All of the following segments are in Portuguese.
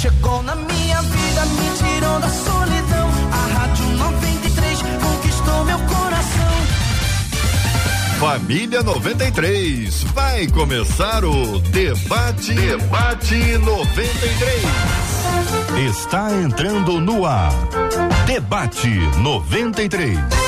Chegou na minha vida, me tirou da solidão. A Rádio 93 conquistou meu coração. Família 93, vai começar o Debate, Debate 93. Está entrando no ar. Debate 93.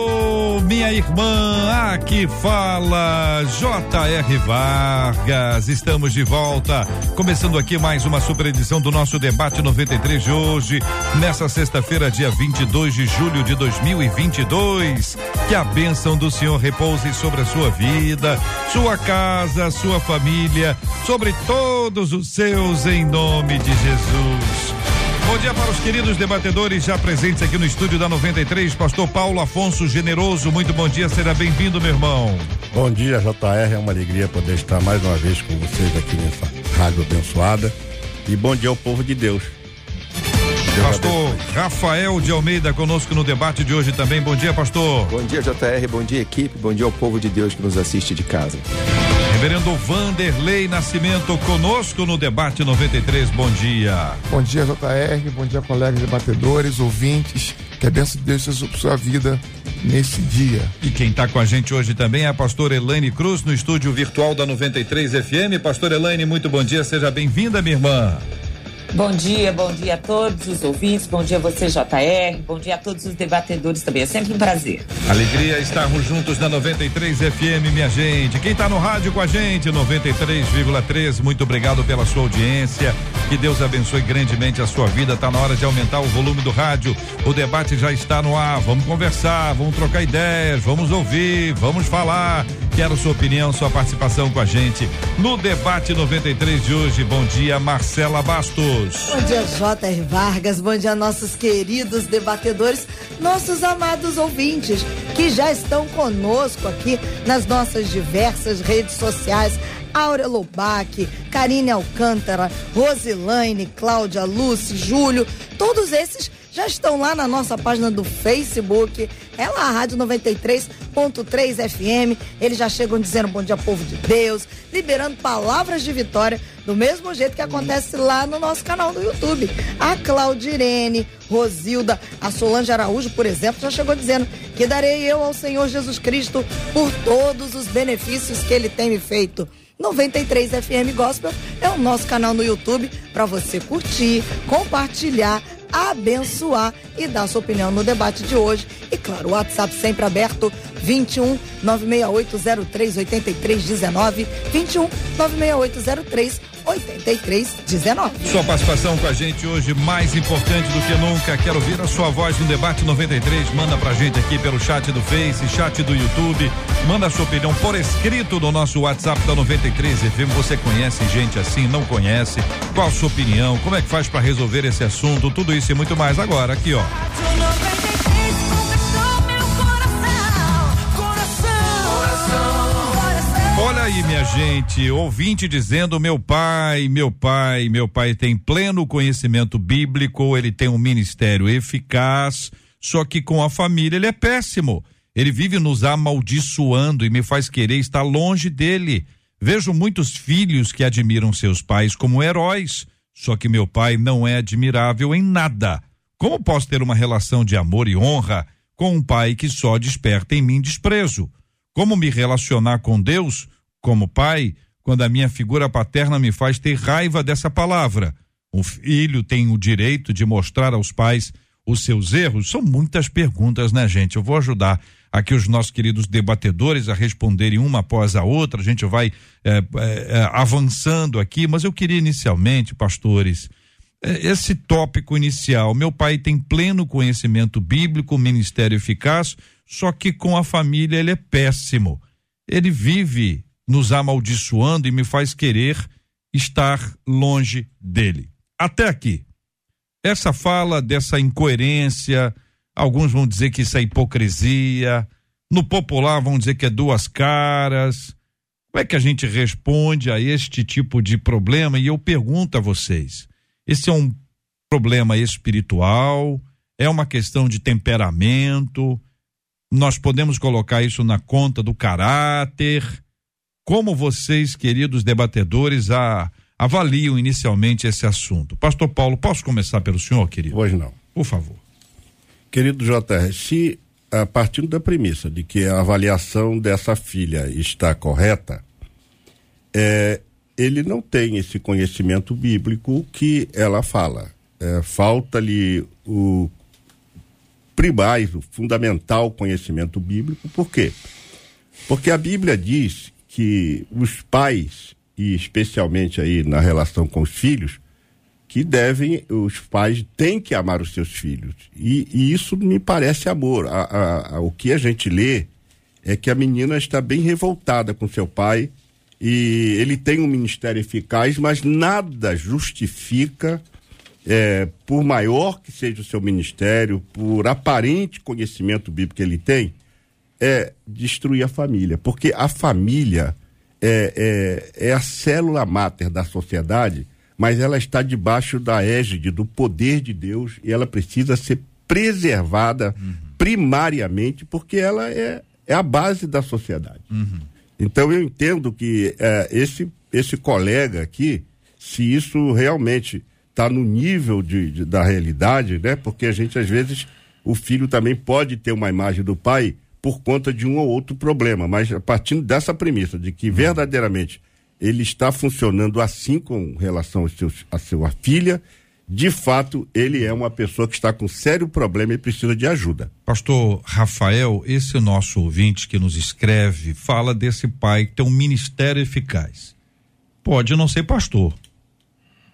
minha irmã. Aqui fala J.R. Vargas. Estamos de volta, começando aqui mais uma super edição do nosso debate 93 de hoje, nessa sexta-feira, dia 22 de julho de 2022. Que a bênção do Senhor repouse sobre a sua vida, sua casa, sua família, sobre todos os seus, em nome de Jesus. Bom dia para os queridos debatedores já presentes aqui no estúdio da 93. Pastor Paulo Afonso Generoso, muito bom dia, seja bem-vindo, meu irmão. Bom dia, JR. É uma alegria poder estar mais uma vez com vocês aqui nessa rádio abençoada. E bom dia ao povo de Deus. Deus Pastor abençoe. Rafael de Almeida conosco no debate de hoje também. Bom dia, pastor. Bom dia, JR. Bom dia, equipe. Bom dia ao povo de Deus que nos assiste de casa. Reverendo Vanderlei Nascimento conosco no debate 93. Bom dia. Bom dia, JR. Bom dia, colegas debatedores, ouvintes. Que a bênção de Deus seja sua vida nesse dia. E quem está com a gente hoje também é a pastora Elaine Cruz no estúdio virtual da 93 FM. Pastor Elaine, muito bom dia, seja bem-vinda, minha irmã. Bom dia, bom dia a todos os ouvintes, bom dia a você, JR, bom dia a todos os debatedores também. É sempre um prazer. Alegria estarmos juntos na 93 FM, minha gente. Quem está no rádio com a gente, 93,3, muito obrigado pela sua audiência. Que Deus abençoe grandemente a sua vida. Tá na hora de aumentar o volume do rádio. O debate já está no ar. Vamos conversar, vamos trocar ideias, vamos ouvir, vamos falar. Quero sua opinião, sua participação com a gente no debate 93 de hoje. Bom dia, Marcela Bastos. Bom dia, J.R. Vargas. Bom dia, nossos queridos debatedores, nossos amados ouvintes que já estão conosco aqui nas nossas diversas redes sociais. Áurea Lobac, Karine Alcântara, Rosilaine, Cláudia, Lúcia, Júlio, todos esses já estão lá na nossa página do Facebook. É lá, a Rádio 93.3 FM. Eles já chegam dizendo bom dia, povo de Deus, liberando palavras de vitória, do mesmo jeito que acontece lá no nosso canal do YouTube. A Claudirene, Rosilda, a Solange Araújo, por exemplo, já chegou dizendo que darei eu ao Senhor Jesus Cristo por todos os benefícios que ele tem me feito. 93 FM Gospel é o nosso canal no YouTube para você curtir, compartilhar, abençoar e dar sua opinião no debate de hoje. E claro, o WhatsApp sempre aberto 21 96803 8319 21 96803 8319. Sua participação com a gente hoje mais importante do que nunca. Quero ouvir a sua voz no debate 93. Manda pra gente aqui pelo chat do Face, chat do YouTube. Manda a sua opinião por escrito no nosso WhatsApp da 93 FM. Você conhece gente assim? Não conhece? Qual a sua opinião? Como é que faz para resolver esse assunto? Tudo isso e muito mais agora aqui, ó. Aí, minha gente, ouvinte dizendo: meu pai, meu pai, meu pai tem pleno conhecimento bíblico, ele tem um ministério eficaz, só que com a família ele é péssimo. Ele vive nos amaldiçoando e me faz querer estar longe dele. Vejo muitos filhos que admiram seus pais como heróis, só que meu pai não é admirável em nada. Como posso ter uma relação de amor e honra com um pai que só desperta em mim desprezo? Como me relacionar com Deus como pai quando a minha figura paterna me faz ter raiva dessa palavra? O filho tem o direito de mostrar aos pais os seus erros? São muitas perguntas, né, gente? Eu vou ajudar aqui os nossos queridos debatedores a responderem uma após a outra. A gente vai eh, eh, avançando aqui, mas eu queria inicialmente, pastores, esse tópico inicial. Meu pai tem pleno conhecimento bíblico, ministério eficaz, só que com a família ele é péssimo. Ele vive nos amaldiçoando e me faz querer estar longe dele. Até aqui. Essa fala dessa incoerência, alguns vão dizer que isso é hipocrisia, no popular vão dizer que é duas caras. Como é que a gente responde a este tipo de problema? E eu pergunto a vocês: esse é um problema espiritual? É uma questão de temperamento? Nós podemos colocar isso na conta do caráter? Como vocês, queridos debatedores, a, avaliam inicialmente esse assunto? Pastor Paulo, posso começar pelo senhor, querido? Hoje não. Por favor. Querido JR, se a partir da premissa de que a avaliação dessa filha está correta, é, ele não tem esse conhecimento bíblico que ela fala. É, Falta-lhe o primais, o fundamental conhecimento bíblico. Por quê? Porque a Bíblia diz que os pais, e especialmente aí na relação com os filhos, que devem, os pais têm que amar os seus filhos. E, e isso me parece amor. A, a, a, o que a gente lê é que a menina está bem revoltada com seu pai e ele tem um ministério eficaz, mas nada justifica, é, por maior que seja o seu ministério, por aparente conhecimento bíblico que ele tem, é destruir a família. Porque a família é, é, é a célula máter da sociedade mas ela está debaixo da égide do poder de Deus e ela precisa ser preservada uhum. primariamente porque ela é, é a base da sociedade. Uhum. Então eu entendo que é, esse, esse colega aqui, se isso realmente está no nível de, de, da realidade, né? Porque a gente às vezes o filho também pode ter uma imagem do pai por conta de um ou outro problema, mas partindo dessa premissa de que uhum. verdadeiramente ele está funcionando assim com relação seus, a sua filha. De fato, ele é uma pessoa que está com sério problema e precisa de ajuda. Pastor Rafael, esse nosso ouvinte que nos escreve fala desse pai que tem um ministério eficaz. Pode não ser pastor,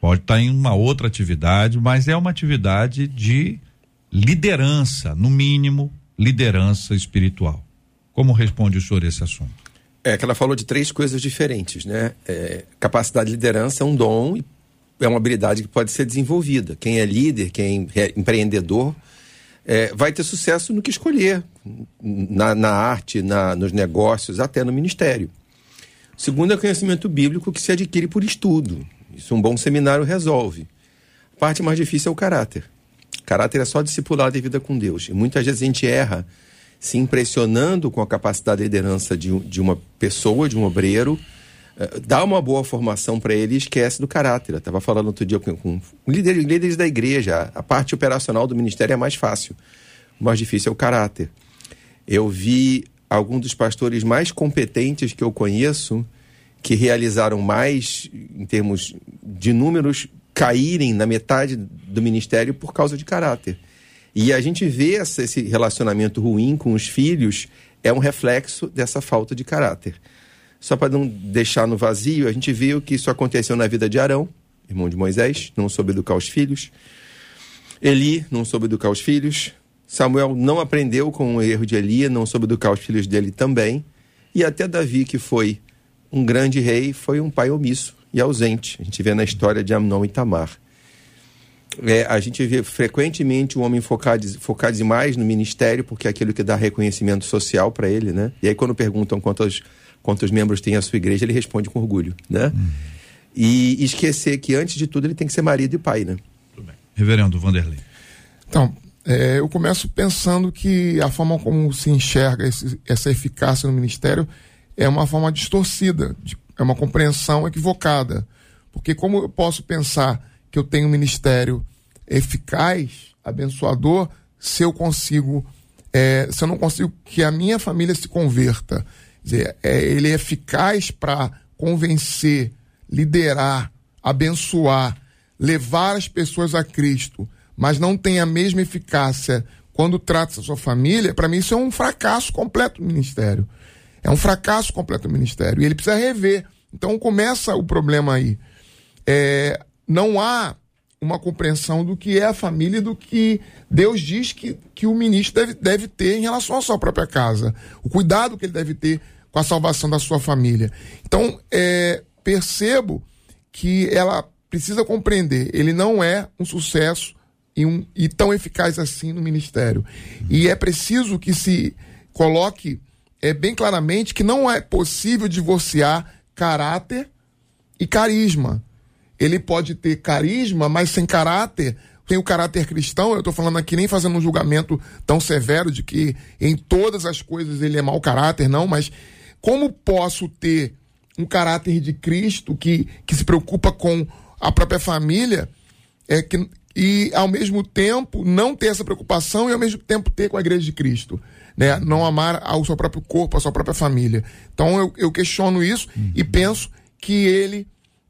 pode estar em uma outra atividade, mas é uma atividade de liderança, no mínimo, liderança espiritual. Como responde o senhor esse assunto? É que ela falou de três coisas diferentes, né? É, capacidade de liderança é um dom é uma habilidade que pode ser desenvolvida. Quem é líder, quem é empreendedor, é, vai ter sucesso no que escolher, na, na arte, na, nos negócios, até no ministério. Segundo é conhecimento bíblico que se adquire por estudo. Isso um bom seminário resolve. A parte mais difícil é o caráter. Caráter é só discipular de vida com Deus. E muitas vezes a gente erra se impressionando com a capacidade de liderança de, de uma pessoa, de um obreiro, uh, dá uma boa formação para ele e esquece do caráter. Eu estava falando outro dia com, com líderes, líderes da igreja, a parte operacional do ministério é mais fácil, o mais difícil é o caráter. Eu vi alguns dos pastores mais competentes que eu conheço, que realizaram mais em termos de números, caírem na metade do ministério por causa de caráter. E a gente vê essa, esse relacionamento ruim com os filhos é um reflexo dessa falta de caráter. Só para não deixar no vazio, a gente viu que isso aconteceu na vida de Arão, irmão de Moisés, não soube educar os filhos. Eli não soube educar os filhos. Samuel não aprendeu com o erro de Eli, não soube educar os filhos dele também. E até Davi, que foi um grande rei, foi um pai omisso e ausente. A gente vê na história de Amnon e Tamar é, a gente vê frequentemente o homem focar, focar demais no ministério, porque é aquilo que dá reconhecimento social para ele, né? E aí quando perguntam quantos, quantos membros tem a sua igreja, ele responde com orgulho, né? Hum. E esquecer que antes de tudo ele tem que ser marido e pai, né? Reverendo Vanderlei. Então, é, eu começo pensando que a forma como se enxerga esse, essa eficácia no ministério é uma forma distorcida, de, é uma compreensão equivocada. Porque como eu posso pensar que eu tenho um ministério eficaz, abençoador, se eu consigo, é, se eu não consigo que a minha família se converta. Quer dizer, é, ele é eficaz para convencer, liderar, abençoar, levar as pessoas a Cristo, mas não tem a mesma eficácia quando trata sua família, para mim isso é um fracasso completo do ministério. É um fracasso completo do ministério. E ele precisa rever. Então começa o problema aí. É, não há uma compreensão do que é a família e do que Deus diz que, que o ministro deve, deve ter em relação à sua própria casa. O cuidado que ele deve ter com a salvação da sua família. Então, é, percebo que ela precisa compreender, ele não é um sucesso e, um, e tão eficaz assim no ministério. E é preciso que se coloque é, bem claramente que não é possível divorciar caráter e carisma. Ele pode ter carisma, mas sem caráter, tem o caráter cristão. Eu estou falando aqui nem fazendo um julgamento tão severo de que em todas as coisas ele é mau caráter, não, mas como posso ter um caráter de Cristo que, que se preocupa com a própria família é que, e ao mesmo tempo não ter essa preocupação e ao mesmo tempo ter com a igreja de Cristo? Né? Não amar ao seu próprio corpo, a sua própria família. Então eu, eu questiono isso uhum. e penso que ele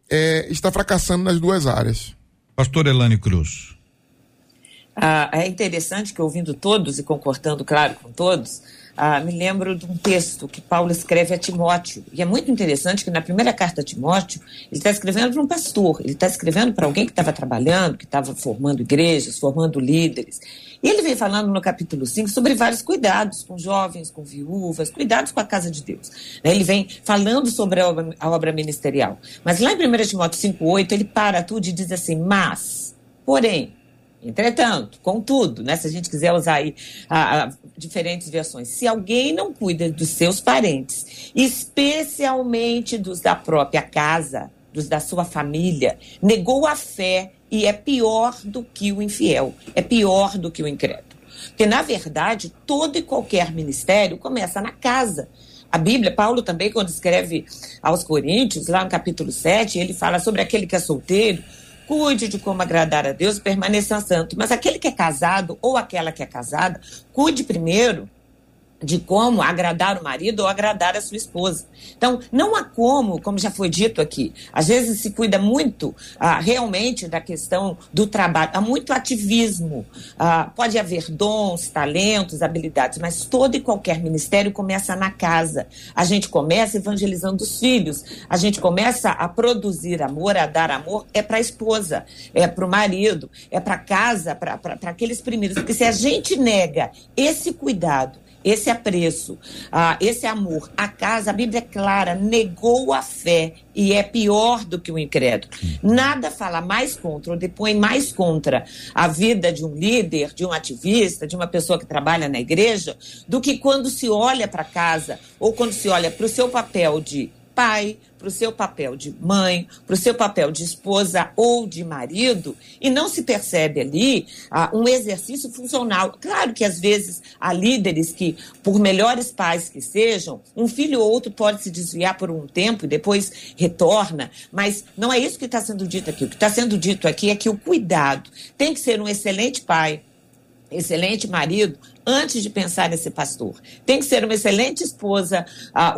é, está fracassando nas duas áreas. Pastor Elane Cruz. Ah, é interessante que ouvindo todos e concordando, claro, com todos, ah, me lembro de um texto que Paulo escreve a Timóteo. E é muito interessante que na primeira carta a Timóteo, ele está escrevendo para um pastor, ele está escrevendo para alguém que estava trabalhando, que estava formando igrejas, formando líderes. E ele vem falando no capítulo 5 sobre vários cuidados com jovens, com viúvas, cuidados com a casa de Deus. Né? Ele vem falando sobre a obra, ministerial. Mas lá em 1 Timóteo 5,8, ele para tudo e diz assim: Mas, porém, Entretanto, contudo, né, se a gente quiser usar aí a, a, diferentes versões, se alguém não cuida dos seus parentes, especialmente dos da própria casa, dos da sua família, negou a fé e é pior do que o infiel, é pior do que o incrédulo. Porque, na verdade, todo e qualquer ministério começa na casa. A Bíblia, Paulo também, quando escreve aos Coríntios, lá no capítulo 7, ele fala sobre aquele que é solteiro, cuide de como agradar a Deus, permaneça santo. Mas aquele que é casado ou aquela que é casada, cuide primeiro de como agradar o marido ou agradar a sua esposa. Então, não há como, como já foi dito aqui, às vezes se cuida muito ah, realmente da questão do trabalho, há muito ativismo, ah, pode haver dons, talentos, habilidades, mas todo e qualquer ministério começa na casa. A gente começa evangelizando os filhos, a gente começa a produzir amor, a dar amor, é para a esposa, é para o marido, é para casa, para aqueles primeiros, porque se a gente nega esse cuidado, esse apreço, ah, esse amor. A casa, a Bíblia é clara, negou a fé e é pior do que o incrédulo. Nada fala mais contra ou depõe mais contra a vida de um líder, de um ativista, de uma pessoa que trabalha na igreja, do que quando se olha para casa ou quando se olha para o seu papel de pai, para o seu papel de mãe, para o seu papel de esposa ou de marido, e não se percebe ali ah, um exercício funcional. Claro que às vezes há líderes que, por melhores pais que sejam, um filho ou outro pode se desviar por um tempo e depois retorna, mas não é isso que está sendo dito aqui. O que está sendo dito aqui é que o cuidado tem que ser um excelente pai, excelente marido antes de pensar nesse pastor. Tem que ser uma excelente esposa,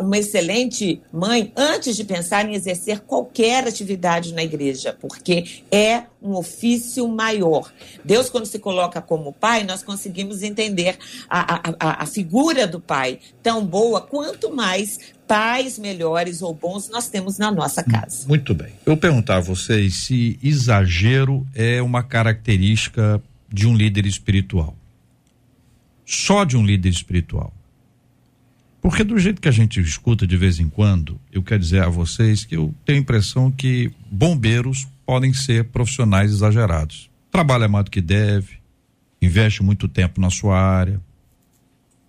uma excelente mãe antes de pensar em exercer qualquer atividade na igreja, porque é um ofício maior. Deus, quando se coloca como pai, nós conseguimos entender a, a, a figura do pai tão boa, quanto mais pais melhores ou bons nós temos na nossa casa. Muito bem. Eu perguntar a vocês se exagero é uma característica de um líder espiritual. Só de um líder espiritual. Porque do jeito que a gente escuta de vez em quando, eu quero dizer a vocês que eu tenho a impressão que bombeiros podem ser profissionais exagerados. Trabalha mais do que deve, investe muito tempo na sua área.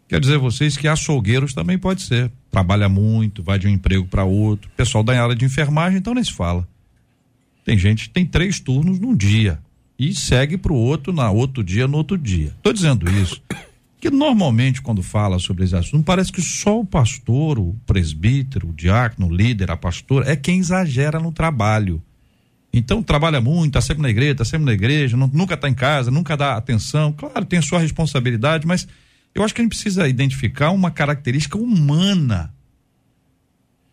Quero dizer a vocês que açougueiros também pode ser. Trabalha muito, vai de um emprego para outro. Pessoal da área de enfermagem, então nem se fala. Tem gente que tem três turnos num dia e segue para o outro na outro dia, no outro dia. Estou dizendo isso que normalmente quando fala sobre esse assunto parece que só o pastor, o presbítero, o diácono, o líder, a pastora é quem exagera no trabalho. Então trabalha muito, está sempre na igreja, está sempre na igreja, não, nunca está em casa, nunca dá atenção. Claro, tem sua responsabilidade, mas eu acho que a gente precisa identificar uma característica humana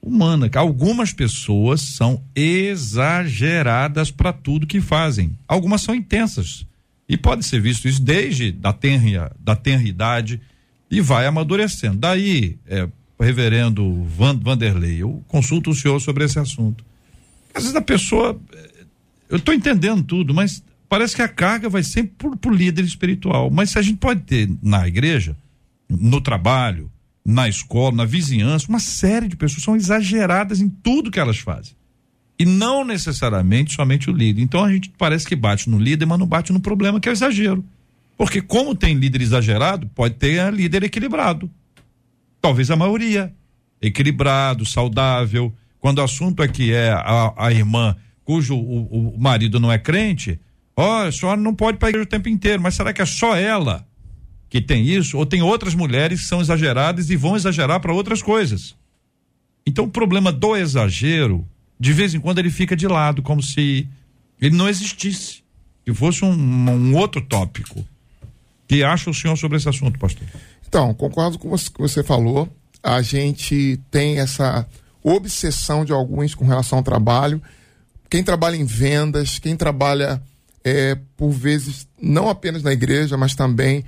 humana. Algumas pessoas são exageradas para tudo que fazem. Algumas são intensas. E pode ser visto isso desde da tenra, da tenra idade e vai amadurecendo. Daí, é, reverendo Van, Vanderlei, eu consulto o senhor sobre esse assunto. Às vezes a pessoa, é, eu estou entendendo tudo, mas parece que a carga vai sempre para o líder espiritual. Mas se a gente pode ter na igreja, no trabalho, na escola, na vizinhança, uma série de pessoas são exageradas em tudo que elas fazem. E não necessariamente somente o líder. Então a gente parece que bate no líder, mas não bate no problema que é o exagero. Porque como tem líder exagerado, pode ter líder equilibrado. Talvez a maioria. Equilibrado, saudável. Quando o assunto é que é a, a irmã cujo o, o marido não é crente, ó, a senhora não pode para igreja o tempo inteiro, mas será que é só ela que tem isso? Ou tem outras mulheres que são exageradas e vão exagerar para outras coisas? Então o problema do exagero, de vez em quando ele fica de lado, como se ele não existisse, que fosse um, um outro tópico. que acha o senhor sobre esse assunto, pastor? Então, concordo com o que você falou. A gente tem essa obsessão de alguns com relação ao trabalho quem trabalha em vendas, quem trabalha é, por vezes não apenas na igreja, mas também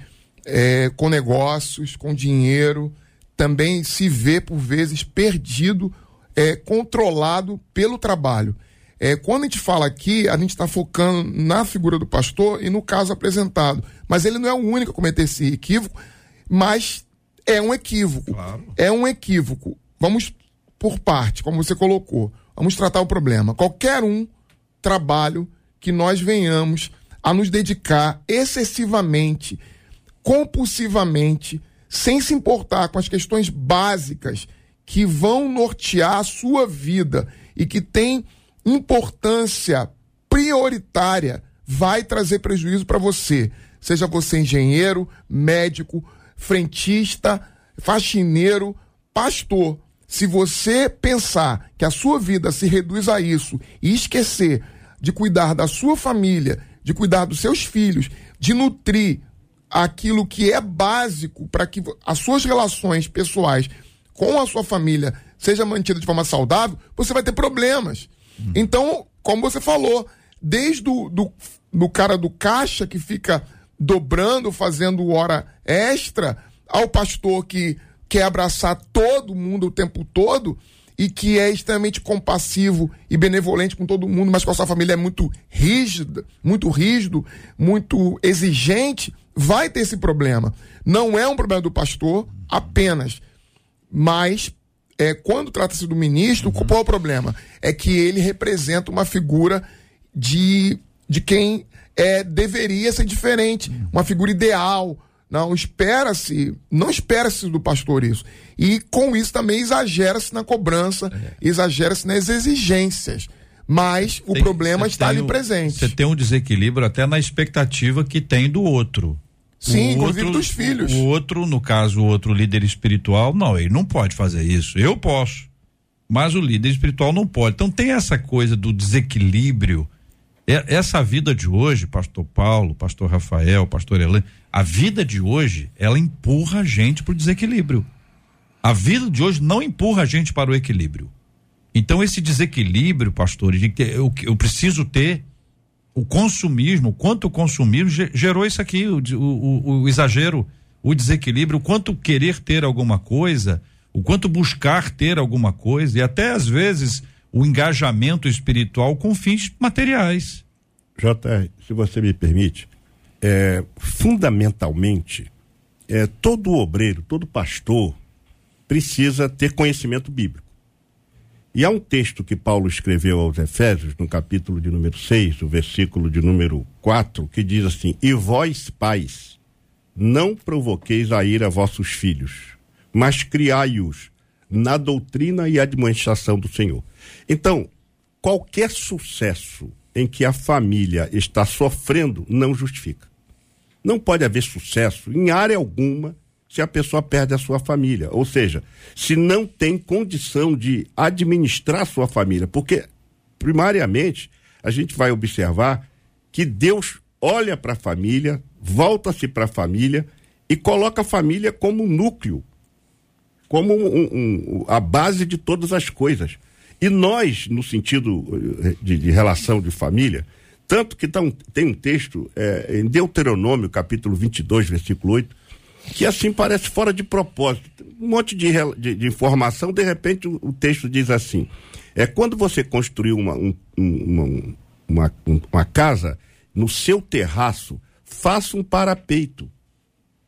é, com negócios, com dinheiro, também se vê por vezes perdido, é, controlado pelo trabalho. É, quando a gente fala aqui, a gente está focando na figura do pastor e no caso apresentado. Mas ele não é o único a cometer esse equívoco, mas é um equívoco. Claro. É um equívoco. Vamos por parte, como você colocou. Vamos tratar o problema. Qualquer um trabalho que nós venhamos a nos dedicar excessivamente, compulsivamente, sem se importar com as questões básicas que vão nortear a sua vida e que tem importância prioritária, vai trazer prejuízo para você. Seja você engenheiro, médico, frentista, faxineiro, pastor se você pensar que a sua vida se reduz a isso e esquecer de cuidar da sua família, de cuidar dos seus filhos, de nutrir aquilo que é básico para que as suas relações pessoais com a sua família seja mantida de forma saudável, você vai ter problemas. Hum. Então, como você falou, desde o do, do cara do caixa que fica dobrando, fazendo hora extra, ao pastor que quer abraçar todo mundo o tempo todo e que é extremamente compassivo e benevolente com todo mundo, mas com a sua família é muito rígida, muito rígido, muito exigente, vai ter esse problema. Não é um problema do pastor apenas, mas é, quando trata-se do ministro, qual é o problema? É que ele representa uma figura de, de quem é, deveria ser diferente, uma figura ideal, não espera-se, não espera-se do pastor isso. E com isso também exagera-se na cobrança, é. exagera-se nas exigências. Mas o tem, problema está ali presente. Você tem um desequilíbrio até na expectativa que tem do outro. Sim, o inclusive outro, dos filhos. O outro, no caso, o outro líder espiritual, não, ele não pode fazer isso. Eu posso. Mas o líder espiritual não pode. Então tem essa coisa do desequilíbrio. É, essa vida de hoje, pastor Paulo, pastor Rafael, pastor Elaine, a vida de hoje, ela empurra a gente para o desequilíbrio. A vida de hoje não empurra a gente para o equilíbrio. Então, esse desequilíbrio, pastor, de que eu, eu preciso ter o consumismo, quanto o consumismo gerou isso aqui, o, o, o, exagero, o desequilíbrio, o quanto querer ter alguma coisa, o quanto buscar ter alguma coisa, e até às vezes o engajamento espiritual com fins materiais. JR, se você me permite, é, fundamentalmente, é, todo obreiro, todo pastor precisa ter conhecimento bíblico. E há um texto que Paulo escreveu aos Efésios, no capítulo de número 6, o versículo de número 4, que diz assim: E vós, pais, não provoqueis a ira a vossos filhos, mas criai-os na doutrina e administração do Senhor. Então, qualquer sucesso em que a família está sofrendo não justifica. Não pode haver sucesso em área alguma se a pessoa perde a sua família. Ou seja, se não tem condição de administrar sua família. Porque, primariamente, a gente vai observar que Deus olha para a família, volta-se para a família e coloca a família como núcleo, como um, um, a base de todas as coisas. E nós, no sentido eh, de, de relação de família, tanto que tá um, tem um texto é, em Deuteronômio, capítulo 22, versículo 8, que assim parece fora de propósito. Um monte de, de, de informação, de repente o, o, texto diz assim: é quando você construiu uma, um, uma, uma, uma casa, no seu terraço, faça um parapeito.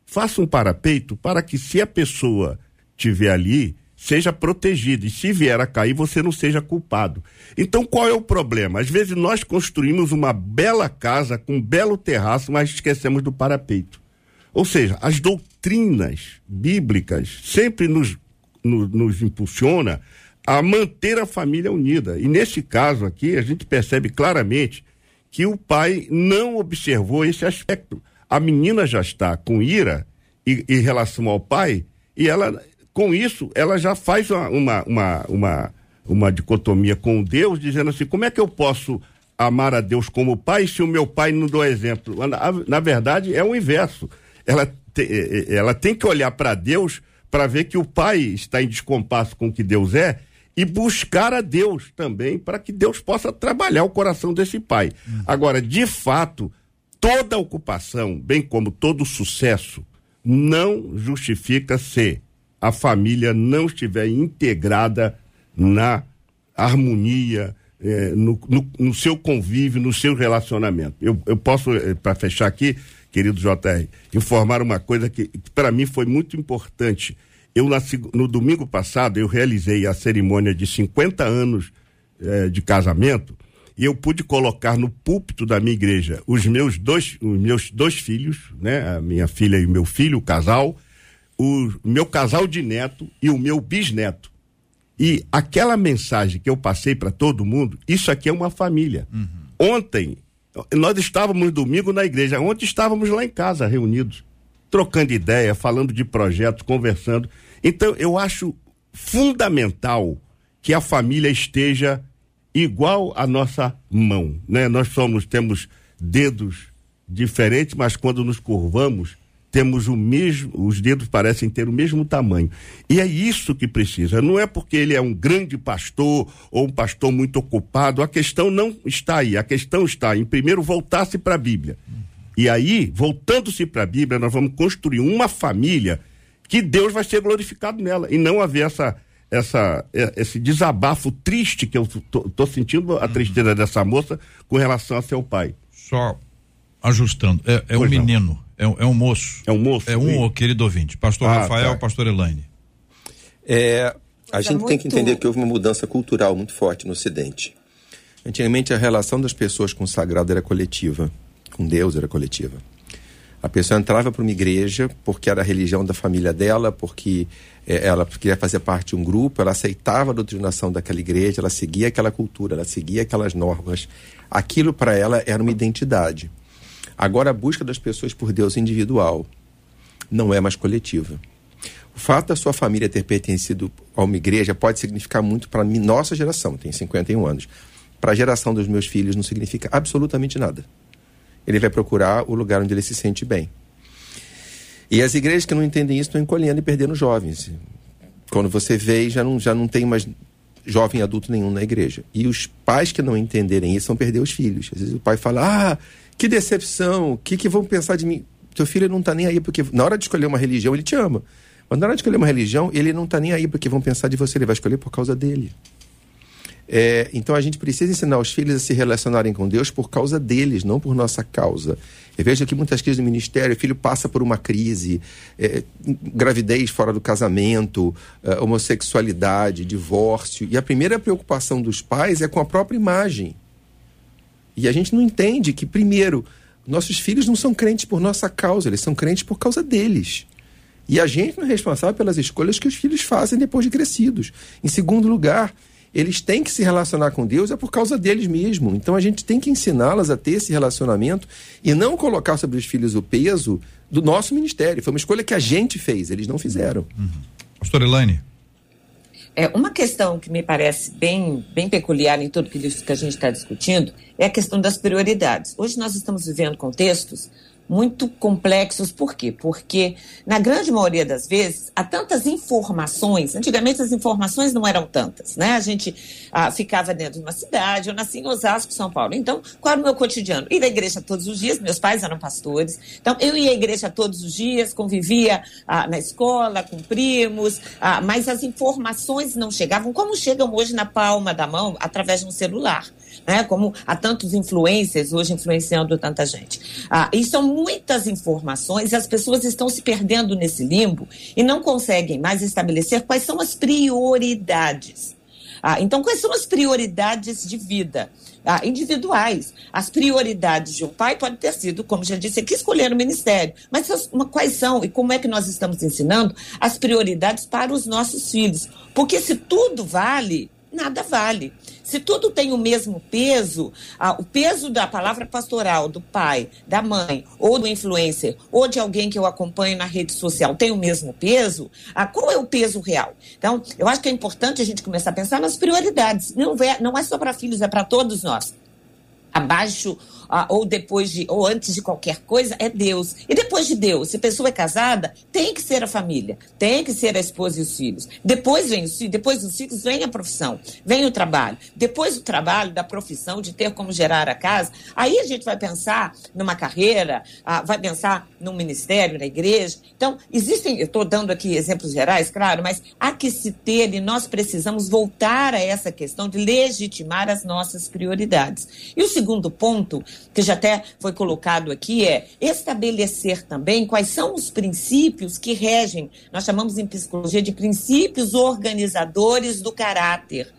Faça um parapeito para que, se a pessoa tiver ali, seja protegido. E se vier a cair, você não seja culpado. Então, qual é o problema? Às vezes nós construímos uma bela casa com um belo terraço, mas esquecemos do parapeito. Ou seja, as doutrinas bíblicas sempre nos, no- nos impulsiona a manter a família unida. E nesse caso aqui, a gente percebe claramente que o pai não observou esse aspecto. A menina já está com ira em, em relação ao pai, e ela, com isso, ela já faz uma, uma, uma, uma, uma dicotomia com Deus, dizendo assim: como é que eu posso amar a Deus como pai se o meu pai não dá exemplo? Na, na verdade, é o inverso. Ela, te- eh, eh, ela tem que olhar para Deus para ver que o pai está em descompasso com o que Deus é e buscar a Deus também para que Deus possa trabalhar o coração desse pai. Agora, de fato, toda ocupação, bem como todo sucesso, não justifica se a família não estiver integrada na harmonia, eh, no, no- no seu convívio, no seu relacionamento. Eu, eu posso, para fechar aqui, querido JR, informar uma coisa que, que para mim foi muito importante. Eu, na no domingo passado, eu realizei a cerimônia de 50 anos eh, de casamento e eu pude colocar no púlpito da minha igreja os meus dois, os meus dois filhos, né? A minha filha e o meu filho, o casal, o meu casal de neto e o meu bisneto. E aquela mensagem que eu passei para todo mundo, isso aqui é uma família. Ontem, nós estávamos domingo na igreja, ontem estávamos lá em casa reunidos, trocando ideia, falando de projetos, conversando. Então, eu acho fundamental que a família esteja igual à nossa mão, né? Nós somos temos dedos diferentes, mas quando nos curvamos, temos o mesmo, os dedos parecem ter o mesmo tamanho. E é isso que precisa. Não é porque ele é um grande pastor ou um pastor muito ocupado. A questão não está aí. A questão está em primeiro voltar-se para a Bíblia. E aí, voltando-se para a Bíblia, nós vamos construir uma família que Deus vai ser glorificado nela e não haver essa essa eh, esse desabafo triste que eu tô, tô sentindo a tristeza dessa moça com relação a seu pai. Só ajustando. É, é um menino, é, um- é um moço. É um moço. É um, sim. querido ouvinte. Pastor Ah, Rafael, tá. pastor Elaine. É, a Mas é gente tem que muito- entender que houve uma mudança cultural muito forte no Ocidente. Antigamente, a relação das pessoas com o sagrado era coletiva, com Deus era coletiva. A pessoa entrava para uma igreja porque era a religião da família dela, porque eh, ela queria fazer parte de um grupo, ela aceitava a doutrinação daquela igreja, ela seguia aquela cultura, ela seguia aquelas normas. Aquilo para ela era uma identidade. Agora, a busca das pessoas por Deus individual não é mais coletiva. O fato da sua família ter pertencido a uma igreja pode significar muito para nossa geração, tem 51 anos. Para a geração dos meus filhos não significa absolutamente nada. Ele vai procurar o lugar onde ele se sente bem. E as igrejas que não entendem isso estão encolhendo e perdendo jovens. Quando você vê, já não, já não tem mais jovem adulto nenhum na igreja. E os pais que não entenderem isso vão perder os filhos. Às vezes o pai fala: Ah, que decepção, o que, que vão pensar de mim? Teu filho não está nem aí, porque na hora de escolher uma religião, ele te ama. Mas na hora de escolher uma religião, ele não está nem aí, porque vão pensar de você, ele vai escolher por causa dele. É, então a gente precisa ensinar os filhos a se relacionarem com Deus por causa deles, não por nossa causa. Eu vejo que muitas crises no ministério, o filho passa por uma crise, é, gravidez fora do casamento, é, homossexualidade, divórcio, e a primeira preocupação dos pais é com a própria imagem. E a gente não entende que, primeiro, nossos filhos não são crentes por nossa causa, eles são crentes por causa deles. E a gente não é responsável pelas escolhas que os filhos fazem depois de crescidos. Em segundo lugar, eles têm que se relacionar com Deus é por causa deles mesmo. Então a gente tem que ensiná-las a ter esse relacionamento e não colocar sobre os filhos o peso do nosso ministério. Foi uma escolha que a gente fez, eles não fizeram. Pastor Elaine. É, uma questão que me parece bem, bem peculiar em tudo que que a gente está discutindo é a questão das prioridades. Hoje nós estamos vivendo contextos muito complexos. Por quê? Porque, na grande maioria das vezes, há tantas informações. Antigamente, as informações não eram tantas, né? A gente ah, ficava dentro de uma cidade. Eu nasci em Osasco, São Paulo. Então, qual era o meu cotidiano? Ir à igreja todos os dias. Meus pais eram pastores. Então, eu ia à igreja todos os dias, convivia ah, na escola, com primos, ah, mas as informações não chegavam como chegam hoje na palma da mão, através de um celular. Né? Como há tantos influencers hoje influenciando tanta gente. Ah, e são muitas informações e as pessoas estão se perdendo nesse limbo e não conseguem mais estabelecer quais são as prioridades. Ah, então, quais são as prioridades de vida? Ah, individuais. As prioridades de um pai podem ter sido, como já disse aqui, escolher o ministério. Mas quais são e como é que nós estamos ensinando as prioridades para os nossos filhos? Porque se tudo vale, nada vale. Se tudo tem o mesmo peso, o peso da palavra pastoral, do pai, da mãe, ou do influencer, ou de alguém que eu acompanho na rede social, tem o mesmo peso, ah, qual é o peso real? Então, eu acho que é importante a gente começar a pensar nas prioridades. Não é, não é só para filhos, é para todos nós. Abaixo ou depois de, ou antes de qualquer coisa, é Deus. E depois de Deus, se a pessoa é casada, tem que ser a família, tem que ser a esposa e os filhos. Depois vem os filhos, depois dos filhos vem a profissão, vem o trabalho. Depois do trabalho, da profissão, de ter como gerar a casa, aí a gente vai pensar numa carreira, ah, vai pensar num ministério, na igreja. Então, existem, eu estou dando aqui exemplos gerais, claro, mas há que se ter e nós precisamos voltar a essa questão de legitimar as nossas prioridades. E o segundo ponto que já até foi colocado aqui, é estabelecer também quais são os princípios que regem, nós chamamos em psicologia de princípios organizadores do caráter.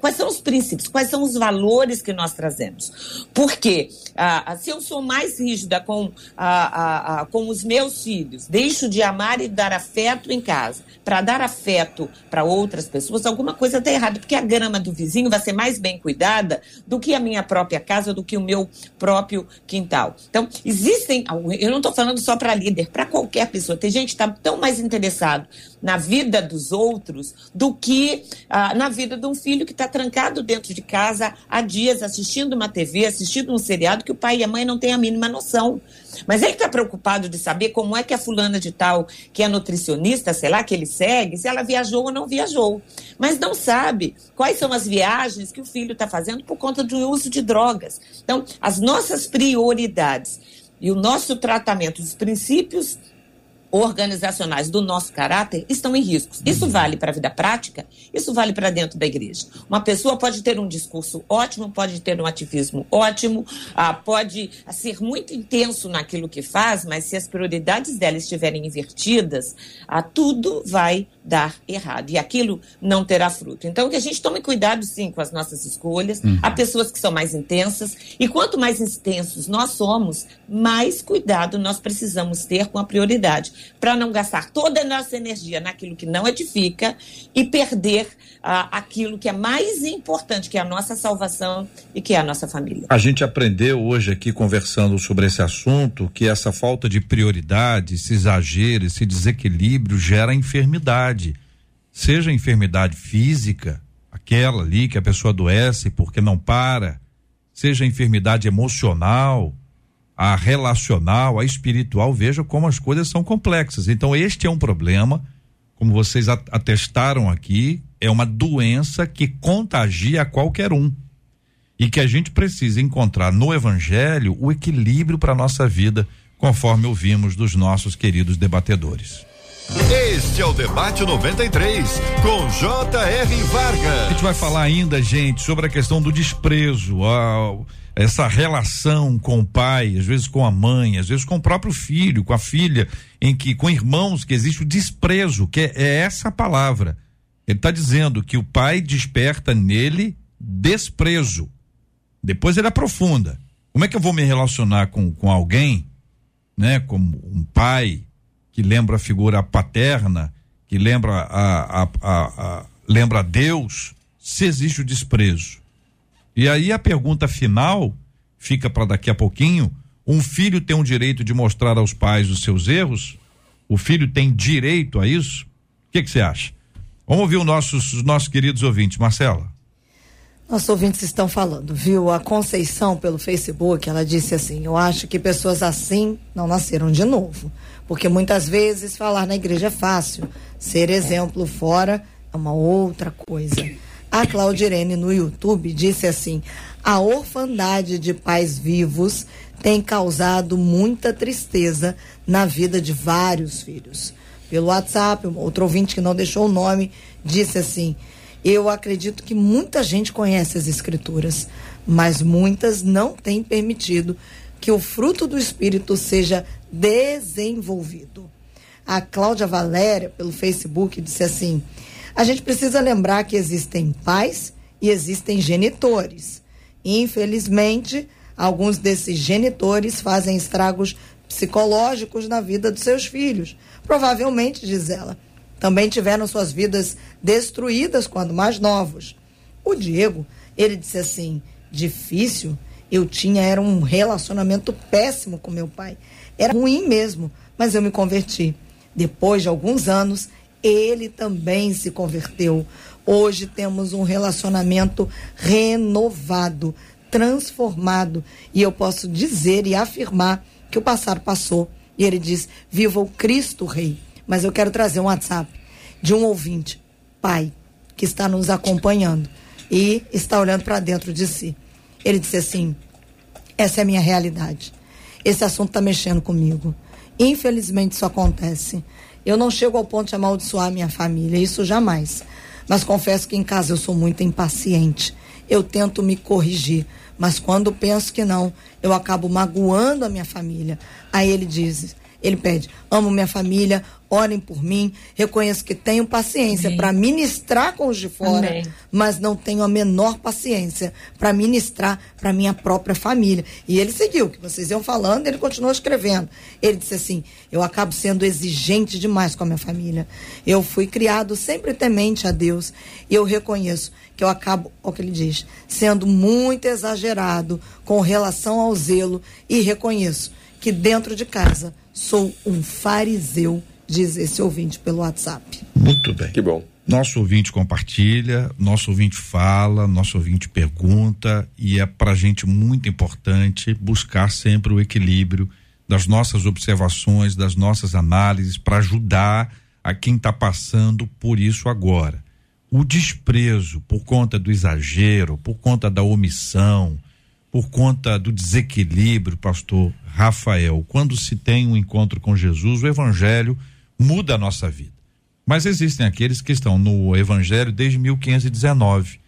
Quais são os princípios? Quais são os valores que nós trazemos? Porque ah, se eu sou mais rígida com, ah, ah, com os meus filhos, deixo de amar e dar afeto em casa, para dar afeto para outras pessoas, alguma coisa está errada, porque a grama do vizinho vai ser mais bem cuidada do que a minha própria casa, do que o meu próprio quintal. Então, existem, eu não estou falando só para líder, para qualquer pessoa. Tem gente que está tão mais interessado na vida dos outros do que ah, na vida de um filho que está trancado dentro de casa há dias assistindo uma TV, assistindo um seriado que o pai e a mãe não têm a mínima noção. Mas ele está preocupado de saber como é que a fulana de tal, que é nutricionista, sei lá, que ele segue, se ela viajou ou não viajou. Mas não sabe quais são as viagens que o filho está fazendo por conta do uso de drogas. Então, as nossas prioridades e o nosso tratamento, os princípios organizacionais do nosso caráter estão em riscos. Isso vale para a vida prática, isso vale para dentro da igreja. Uma pessoa pode ter um discurso ótimo, pode ter um ativismo ótimo, ah, pode ser muito intenso naquilo que faz, mas se as prioridades dela estiverem invertidas, ah, tudo vai dar errado e aquilo não terá fruto. Então, que a gente tome cuidado, sim, com as nossas escolhas. Uhum. Há pessoas que são mais intensas e quanto mais intensos nós somos, mais cuidado nós precisamos ter com a prioridade para não gastar toda a nossa energia naquilo que não edifica e perder ah, aquilo que é mais importante, que é a nossa salvação e que é a nossa família. A gente aprendeu hoje aqui conversando sobre esse assunto que essa falta de prioridade, esse exagero, esse desequilíbrio gera enfermidade. Seja enfermidade física, aquela ali que a pessoa adoece porque não para, seja enfermidade emocional, a relacional, a espiritual, veja como as coisas são complexas. Então, este é um problema, como vocês atestaram aqui, é uma doença que contagia a qualquer um. E que a gente precisa encontrar no Evangelho o equilíbrio para a nossa vida, conforme ouvimos dos nossos queridos debatedores. Este é o Debate 93, com J.R. Vargas. A gente vai falar ainda, gente, sobre a questão do desprezo. A, essa relação com o pai, às vezes com a mãe, às vezes com o próprio filho, com a filha, em que com irmãos que existe o desprezo, que é, é essa palavra. Ele está dizendo que o pai desperta nele desprezo. Depois ele aprofunda. Como é que eu vou me relacionar com, com alguém, né, como um pai que lembra a figura paterna, que lembra a, a, a, a lembra Deus, se existe o desprezo? E aí a pergunta final fica para daqui a pouquinho: um filho tem o direito de mostrar aos pais os seus erros? O filho tem direito a isso? O que você acha? Vamos ouvir os nossos, os nossos queridos ouvintes. Marcela. Nossos ouvintes estão falando, viu? A Conceição pelo Facebook, ela disse assim: Eu acho que pessoas assim não nasceram de novo. Porque muitas vezes falar na igreja é fácil, ser exemplo fora é uma outra coisa. A Claudirene no YouTube disse assim: a orfandade de pais vivos tem causado muita tristeza na vida de vários filhos. Pelo WhatsApp, outro ouvinte que não deixou o nome disse assim: Eu acredito que muita gente conhece as Escrituras, mas muitas não têm permitido que o fruto do Espírito seja desenvolvido. A Cláudia Valéria, pelo Facebook, disse assim: A gente precisa lembrar que existem pais e existem genitores. Infelizmente, alguns desses genitores fazem estragos psicológicos na vida dos seus filhos. Provavelmente, diz ela, também tiveram suas vidas destruídas quando mais novos. O Diego, ele disse assim: difícil, eu tinha era um relacionamento péssimo com meu pai. Era ruim mesmo, mas eu me converti. Depois de alguns anos, ele também se converteu. Hoje temos um relacionamento renovado, transformado. E eu posso dizer e afirmar que o passado passou. E ele diz: Viva o Cristo Rei. Mas eu quero trazer um WhatsApp de um ouvinte, pai, que está nos acompanhando e está olhando para dentro de si. Ele disse assim: Essa é a minha realidade. Esse assunto está mexendo comigo. Infelizmente isso acontece. Eu não chego ao ponto de amaldiçoar minha família, isso jamais. Mas confesso que em casa eu sou muito impaciente. Eu tento me corrigir, mas quando penso que não, eu acabo magoando a minha família. Aí ele diz: ele pede: amo minha família, orem por mim. Reconheço que tenho paciência para ministrar com os de fora, Amém. mas não tenho a menor paciência para ministrar para minha própria família. E ele seguiu, que vocês iam falando, ele continuou escrevendo. Ele disse assim: eu acabo sendo exigente demais com a minha família. Eu fui criado sempre temente a Deus e eu reconheço que eu acabo, o que ele diz, sendo muito exagerado com relação ao zelo e reconheço que dentro de casa Sou um fariseu, diz esse ouvinte pelo WhatsApp. Muito bem. Que bom. Nosso ouvinte compartilha, nosso ouvinte fala, nosso ouvinte pergunta, e é para a gente muito importante buscar sempre o equilíbrio das nossas observações, das nossas análises, para ajudar a quem está passando por isso agora. O desprezo por conta do exagero, por conta da omissão, por conta do desequilíbrio, pastor Rafael. Quando se tem um encontro com Jesus, o evangelho muda a nossa vida. Mas existem aqueles que estão no evangelho desde 1519,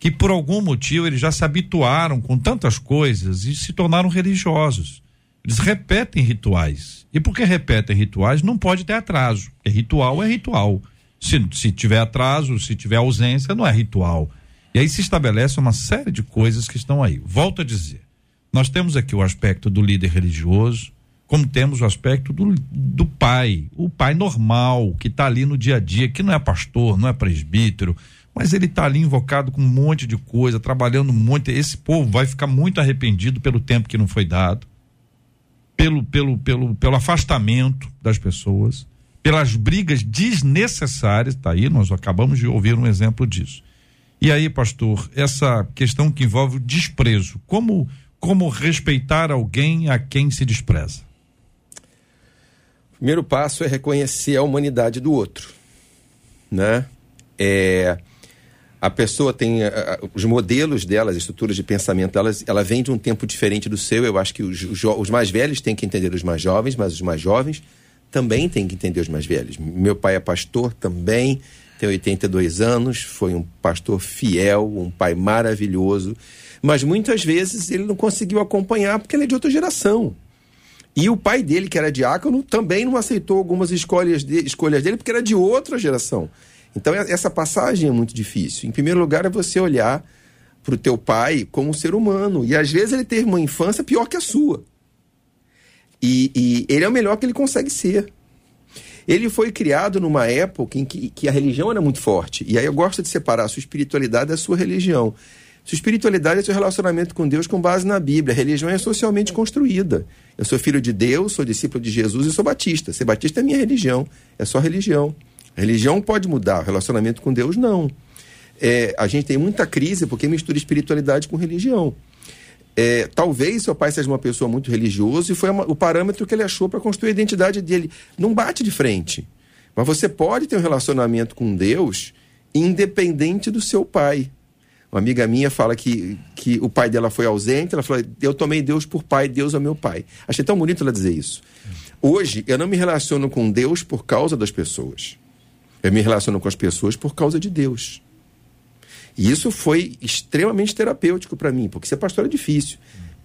que por algum motivo eles já se habituaram com tantas coisas e se tornaram religiosos. Eles repetem rituais. E porque repetem rituais, não pode ter atraso. Porque ritual é ritual. Se, se tiver atraso, se tiver ausência, não é ritual. E aí se estabelece uma série de coisas que estão aí. Volto a dizer, nós temos aqui o aspecto do líder religioso, como temos o aspecto do, do pai, o pai normal, que está ali no dia a dia, que não é pastor, não é presbítero, mas ele está ali invocado com um monte de coisa, trabalhando monte. Esse povo vai ficar muito arrependido pelo tempo que não foi dado, pelo, pelo, pelo, pelo afastamento das pessoas, pelas brigas desnecessárias. Tá aí, nós acabamos de ouvir um exemplo disso. E aí, pastor, essa questão que envolve o desprezo, como como respeitar alguém a quem se despreza? O primeiro passo é reconhecer a humanidade do outro, né? É, a pessoa tem os modelos dela, as estruturas de pensamento delas, ela vem de um tempo diferente do seu. Eu acho que os, os mais velhos têm que entender os mais jovens, mas os mais jovens também têm que entender os mais velhos. Meu pai é pastor também tem 82 anos, foi um pastor fiel, um pai maravilhoso, mas muitas vezes ele não conseguiu acompanhar porque ele é de outra geração. E o pai dele, que era diácono, também não aceitou algumas escolhas, de, escolhas dele porque era de outra geração. Então essa passagem é muito difícil. Em primeiro lugar é você olhar para o teu pai como um ser humano. E às vezes ele teve uma infância pior que a sua. E, e ele é o melhor que ele consegue ser. Ele foi criado numa época em que, que a religião era muito forte. E aí eu gosto de separar a sua espiritualidade da sua religião. Sua espiritualidade é seu relacionamento com Deus com base na Bíblia. A religião é socialmente construída. Eu sou filho de Deus, sou discípulo de Jesus e sou batista. Ser batista é minha religião, é só religião. A religião pode mudar, o relacionamento com Deus não. É, a gente tem muita crise porque mistura espiritualidade com religião. É, talvez seu pai seja uma pessoa muito religiosa e foi uma, o parâmetro que ele achou para construir a identidade dele. Não bate de frente. Mas você pode ter um relacionamento com Deus independente do seu pai. Uma amiga minha fala que, que o pai dela foi ausente, ela falou: Eu tomei Deus por pai, Deus é meu pai. Achei tão bonito ela dizer isso. Hoje, eu não me relaciono com Deus por causa das pessoas. Eu me relaciono com as pessoas por causa de Deus. E isso foi extremamente terapêutico para mim, porque ser pastor é difícil.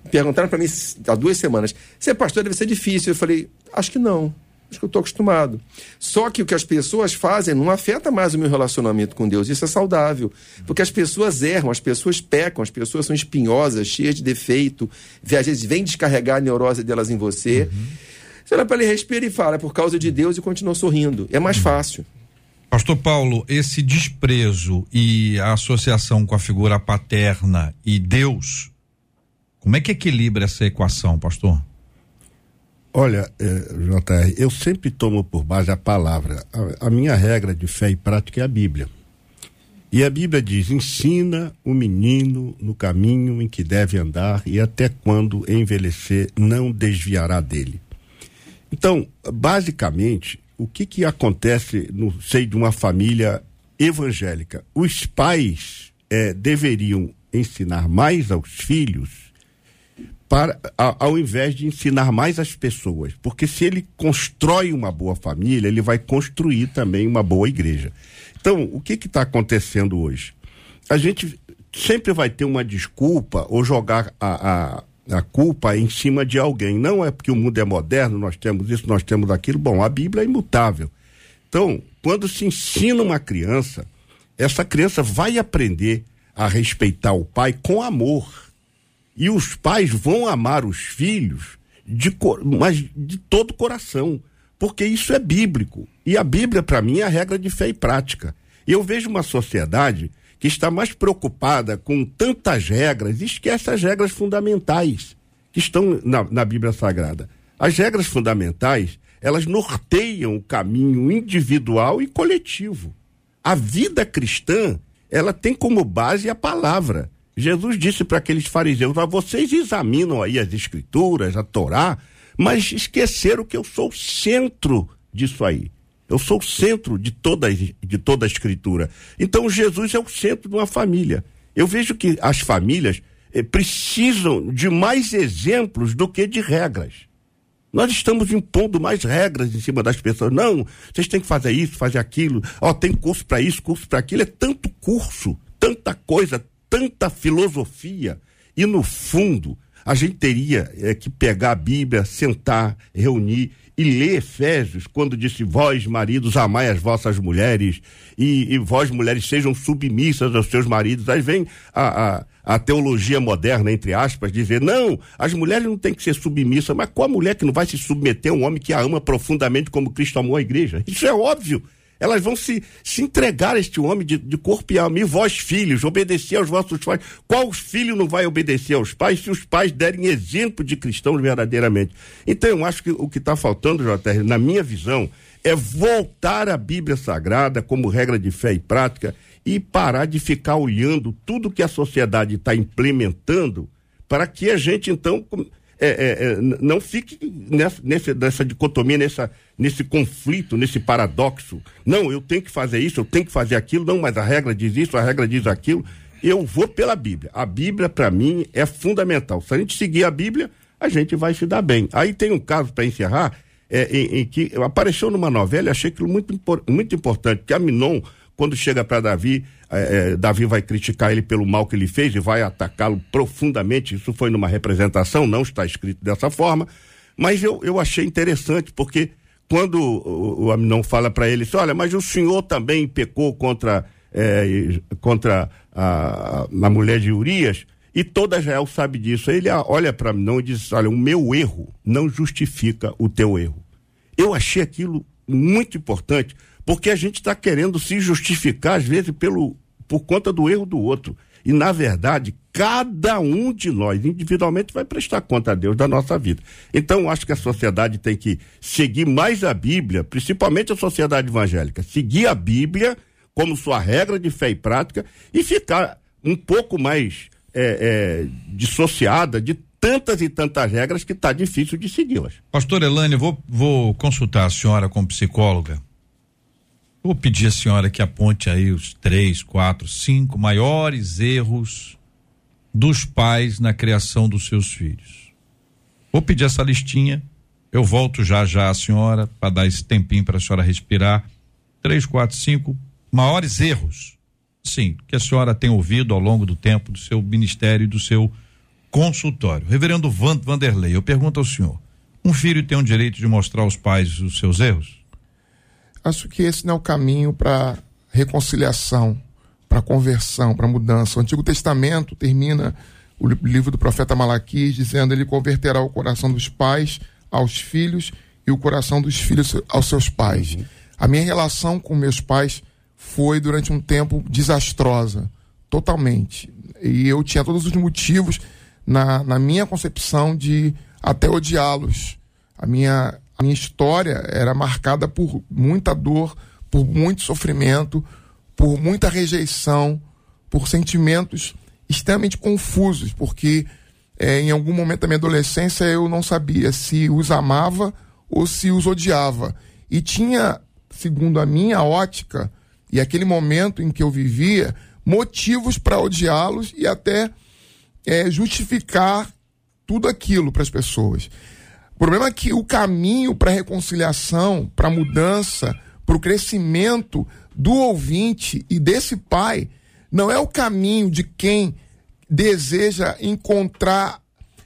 Perguntaram para mim há duas semanas: ser pastor deve ser difícil. Eu falei: acho que não. Acho que eu estou acostumado. Só que o que as pessoas fazem não afeta mais o meu relacionamento com Deus. Isso é saudável. Porque as pessoas erram, as pessoas pecam, as pessoas são espinhosas, cheias de defeito. Às vezes vem descarregar a neurose delas em você. Uhum. Você olha para ele, respira e fala, é por causa de Deus e continua sorrindo. É mais fácil. Pastor Paulo, esse desprezo e a associação com a figura paterna e Deus, como é que equilibra essa equação, pastor? Olha, eh, JR, eu sempre tomo por base a palavra. A, a, minha regra de fé e prática é a Bíblia. E a Bíblia diz: ensina o menino no caminho em que deve andar e até quando envelhecer não desviará dele. Então, basicamente, o que, que acontece no seio de uma família evangélica? Os pais eh, deveriam ensinar mais aos filhos para, ao invés de ensinar mais as pessoas. Porque se ele constrói uma boa família, ele vai construir também uma boa igreja. Então, o que está acontecendo hoje? A gente sempre vai ter uma desculpa ou jogar a, a, a, culpa em cima de alguém. Não é porque o mundo é moderno, nós temos isso, nós temos aquilo. Bom, a Bíblia é imutável. Então, quando se ensina uma criança, essa criança vai aprender a respeitar o pai com amor e os pais vão amar os filhos de, mas de todo o coração, porque isso é bíblico. E a Bíblia, para mim, é a regra de fé e prática. Eu vejo uma sociedade que está mais preocupada com tantas regras esquece as regras fundamentais que estão na, na Bíblia Sagrada. As regras fundamentais, elas norteiam o caminho individual e coletivo. A vida cristã, ela tem como base a palavra. Jesus disse para aqueles fariseus: ah, vocês examinam aí as escrituras, a Torá, mas esqueceram que eu sou o centro disso aí. Eu sou o centro de toda, de toda a escritura. Então Jesus é o centro de uma família. Eu vejo que as famílias eh, precisam de mais exemplos do que de regras. Nós estamos impondo mais regras em cima das pessoas. Não, vocês têm que fazer isso, fazer aquilo. Ó, tem curso para isso, curso para aquilo. É tanto curso, tanta coisa, tanta filosofia e no fundo a gente teria é, que pegar a Bíblia, sentar, reunir e ler Efésios, quando disse: Vós, maridos, amai as vossas mulheres, e, e vós, mulheres, sejam submissas aos seus maridos. Aí vem a, a, a, teologia moderna, entre aspas, dizer: Não, as mulheres não têm que ser submissas, mas qual a mulher que não vai se submeter a um homem que a ama profundamente como Cristo amou a igreja? Isso é óbvio elas vão se, se entregar a este homem de, de corpo e alma. E vós, filhos, obedecer aos vossos pais. Qual filho não vai obedecer aos pais se os pais derem exemplo de cristãos verdadeiramente? Então, eu acho que o que está faltando, JR, na minha visão, é voltar à Bíblia Sagrada como regra de fé e prática e parar de ficar olhando tudo que a sociedade está implementando para que a gente, então, é, é, é, não fique nessa, nessa, dicotomia, nessa, nesse conflito, nesse paradoxo. Não, eu tenho que fazer isso, eu tenho que fazer aquilo, não, mas a regra diz isso, a regra diz aquilo. Eu vou pela Bíblia. A Bíblia, para mim, é fundamental. Se a gente seguir a Bíblia, a gente vai se dar bem. Aí tem um caso, para encerrar, é, em, em, que apareceu numa novela, achei aquilo muito, muito importante, que a Minon, quando chega para Davi, é, é, Davi vai criticar ele pelo mal que ele fez e vai atacá-lo profundamente. Isso foi numa representação, não está escrito dessa forma. Mas eu, eu achei interessante, porque quando o, o Aminon fala para ele, olha, mas o senhor também pecou contra, é, contra a, a mulher de Urias, e toda Israel sabe disso. Ele olha para Aminon e diz: olha, o meu erro não justifica o teu erro. Eu achei aquilo muito importante, porque a gente está querendo se justificar, às vezes, pelo, por conta do erro do outro. E, na verdade, cada um de nós, individualmente, vai prestar conta a Deus da nossa vida. Então, acho que a sociedade tem que seguir mais a Bíblia, principalmente a sociedade evangélica, seguir a Bíblia como sua regra de fé e prática e ficar um pouco mais é, é, dissociada de tantas e tantas regras que está difícil de segui-las. Pastor Elane, vou, vou consultar a senhora como psicóloga Vou pedir à senhora que aponte aí os três, quatro, cinco maiores erros dos pais na criação dos seus filhos. Vou pedir essa listinha. Eu volto já já a senhora para dar esse tempinho para a senhora respirar. Três, quatro, cinco maiores erros, sim, que a senhora tem ouvido ao longo do tempo do seu ministério e do seu consultório. Reverendo Vanderlei, eu pergunto ao senhor: Um filho tem o direito de mostrar aos pais os seus erros? Acho que esse não é o caminho para reconciliação, para conversão, para mudança. O Antigo Testamento termina o livro do profeta Malaquias dizendo ele converterá o coração dos pais aos filhos e o coração dos filhos aos seus pais. A minha relação com meus pais foi durante um tempo desastrosa, totalmente. E eu tinha todos os motivos na, na minha concepção de até odiá-los. A minha, minha história era marcada por muita dor, por muito sofrimento, por muita rejeição, por sentimentos extremamente confusos, porque é, em algum momento da minha adolescência eu não sabia se os amava ou se os odiava. E tinha, segundo a minha ótica, e aquele momento em que eu vivia, motivos para odiá-los e até é, justificar tudo aquilo para as pessoas. O problema é que o caminho para a reconciliação, para a mudança, para o crescimento do ouvinte e desse pai, não é o caminho de quem deseja encontrar,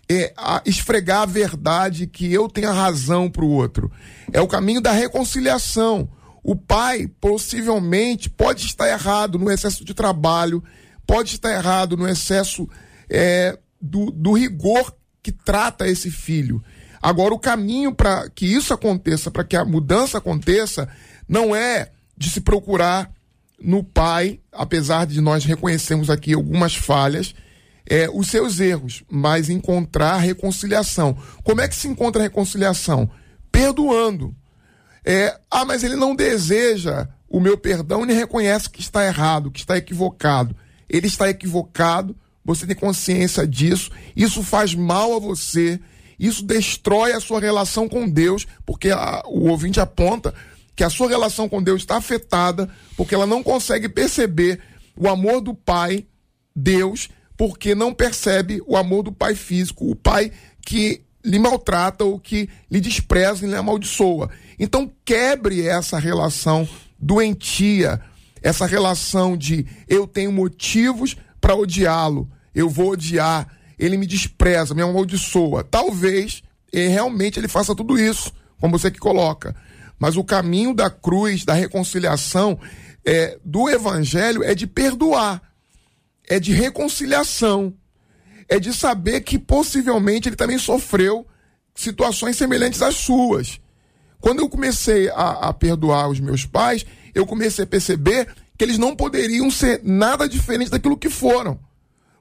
é, a, esfregar a verdade que eu tenha razão para o outro. É o caminho da reconciliação. O pai possivelmente pode estar errado no excesso de trabalho, pode estar errado no excesso é, do, do rigor que trata esse filho. Agora, o caminho para que isso aconteça, para que a mudança aconteça, não é de se procurar no pai, apesar de nós reconhecermos aqui algumas falhas, é, os seus erros, mas encontrar reconciliação. Como é que se encontra reconciliação? Perdoando. É, ah, mas ele não deseja o meu perdão, ele reconhece que está errado, que está equivocado. Ele está equivocado, você tem consciência disso, isso faz mal a você, isso destrói a sua relação com Deus, porque a, o ouvinte aponta que a sua relação com Deus está afetada, porque ela não consegue perceber o amor do Pai, Deus, porque não percebe o amor do Pai físico, o Pai que lhe maltrata ou que lhe despreza e lhe amaldiçoa. Então quebre essa relação doentia, essa relação de eu tenho motivos para odiá-lo, eu vou odiar, ele me despreza, me amaldiçoa. Talvez e realmente ele faça tudo isso, como você que coloca. Mas o caminho da cruz, da reconciliação, é, do evangelho é de perdoar, é de reconciliação, é de saber que possivelmente ele também sofreu situações semelhantes às suas. Quando eu comecei a, a perdoar os meus pais, eu comecei a perceber que eles não poderiam ser nada diferente daquilo que foram.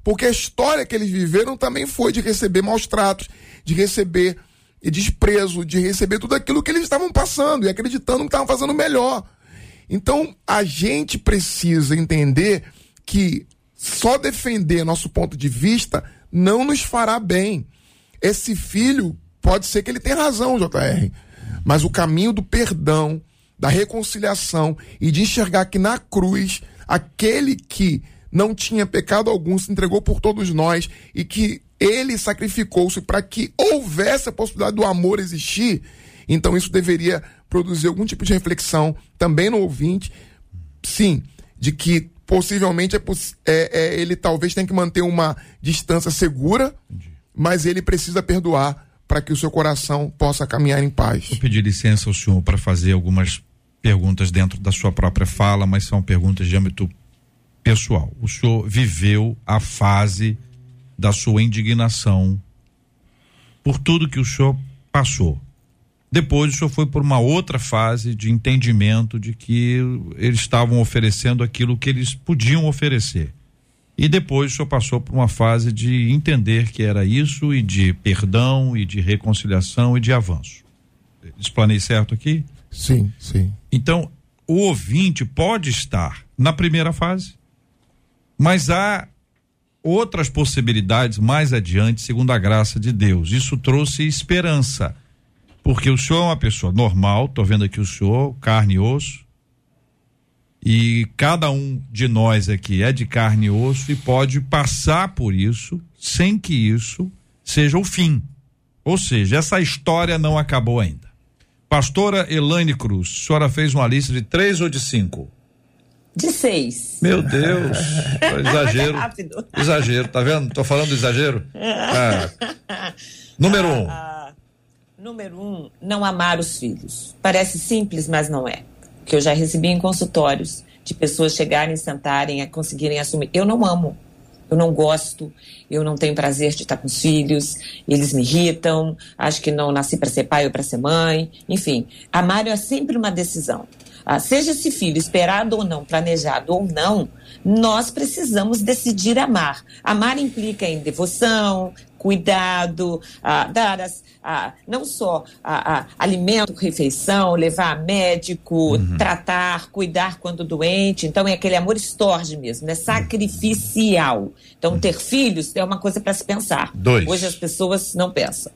Porque a história que eles viveram também foi de receber maus tratos, de receber desprezo, de receber tudo aquilo que eles estavam passando e acreditando que estavam fazendo melhor. Então, a gente precisa entender que só defender nosso ponto de vista não nos fará bem. Esse filho pode ser que ele tenha razão, JR, mas o caminho do perdão, da reconciliação e de enxergar que na cruz aquele que não tinha pecado algum, se entregou por todos nós e que ele sacrificou-se para que houvesse a possibilidade do amor existir, então isso deveria produzir algum tipo de reflexão também no ouvinte, sim, de que possivelmente é, é, é ele talvez tenha que manter uma distância segura, mas ele precisa perdoar para que o seu coração possa caminhar em paz. Vou pedir licença ao senhor para fazer algumas perguntas dentro da sua própria fala, mas são perguntas de âmbito pessoal. O senhor viveu a fase da sua indignação por tudo que o senhor passou. Depois o senhor foi por uma outra fase de entendimento de que eles estavam oferecendo aquilo que eles podiam oferecer. E depois o senhor passou por uma fase de entender que era isso e de perdão e de reconciliação e de avanço. Explanei certo aqui? Sim, sim. Então, o ouvinte pode estar na primeira fase, mas há outras possibilidades mais adiante, segundo a graça de Deus. Isso trouxe esperança. Porque o senhor é uma pessoa normal, tô vendo aqui o senhor, carne e osso. E cada um de nós aqui é de carne e osso e pode passar por isso sem que isso seja o fim. Ou seja, essa história não acabou ainda. Pastora Elaine Cruz, a senhora fez uma lista de três ou de cinco? De seis. Meu Deus, exagero. Exagero, tá vendo? Tô falando do exagero. É. Número um. Ah, Número um, não amar os filhos. Parece simples, mas não é. Que eu já recebi em consultórios de pessoas chegarem, sentarem, a conseguirem assumir. Eu não amo, eu não gosto, eu não tenho prazer de estar com os filhos, eles me irritam, acho que não nasci para ser pai ou para ser mãe. Enfim, amar é sempre uma decisão. Ah, seja esse filho esperado ou não, planejado ou não, nós precisamos decidir amar. Amar implica em devoção, cuidado, ah, dar as, ah, não só ah, alimento, refeição, levar a médico, uhum. tratar, cuidar quando doente. Então é aquele amor estorge mesmo, é sacrificial. Então uhum. ter filhos é uma coisa para se pensar. Dois. Hoje as pessoas não pensam.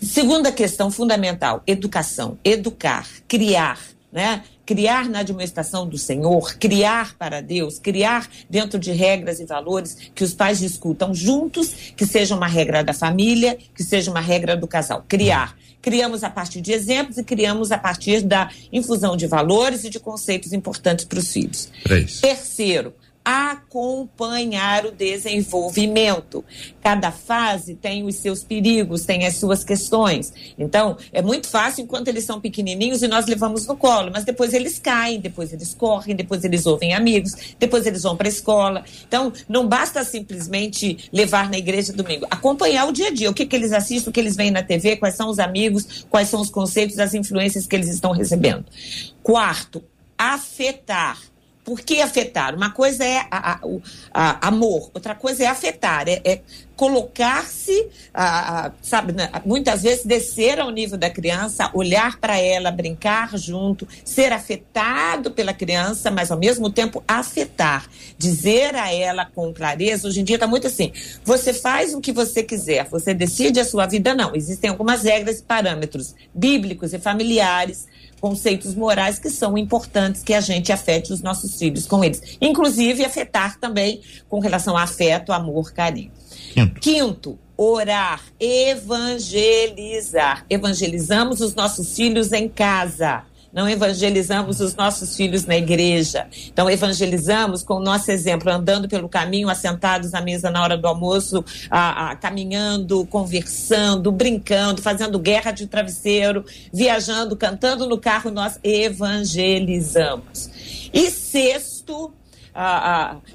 Segunda questão fundamental: educação, educar, criar, né? Criar na administração do Senhor, criar para Deus, criar dentro de regras e valores que os pais discutam juntos, que seja uma regra da família, que seja uma regra do casal. Criar. Criamos a partir de exemplos e criamos a partir da infusão de valores e de conceitos importantes para os filhos. Três. Terceiro, acompanhar o desenvolvimento. Cada fase tem os seus perigos, tem as suas questões. Então, é muito fácil enquanto eles são pequenininhos e nós levamos no colo, mas depois eles caem, depois eles correm, depois eles ouvem amigos, depois eles vão para a escola. Então, não basta simplesmente levar na igreja domingo, acompanhar o dia a dia, o que, que eles assistem, o que eles veem na TV, quais são os amigos, quais são os conceitos, as influências que eles estão recebendo. Quarto, afetar por que afetar? Uma coisa é a, a, a, amor, outra coisa é afetar, é, é colocar-se, sabe, né? muitas vezes descer ao nível da criança, olhar para ela, brincar junto, ser afetado pela criança, mas ao mesmo tempo afetar, dizer a ela com clareza. Hoje em dia está muito assim: você faz o que você quiser, você decide a sua vida, não. Existem algumas regras e parâmetros bíblicos e familiares conceitos morais que são importantes que a gente afete os nossos filhos com eles. Inclusive, afetar também com relação a afeto, amor, carinho. Quinto. Quinto, orar, evangelizar. Evangelizamos os nossos filhos em casa não evangelizamos os nossos filhos na igreja. Então, evangelizamos com o nosso exemplo, andando pelo caminho, assentados à mesa na hora do almoço, a, a, caminhando, conversando, brincando, fazendo guerra de travesseiro, viajando, cantando no carro, nós evangelizamos. E sexto,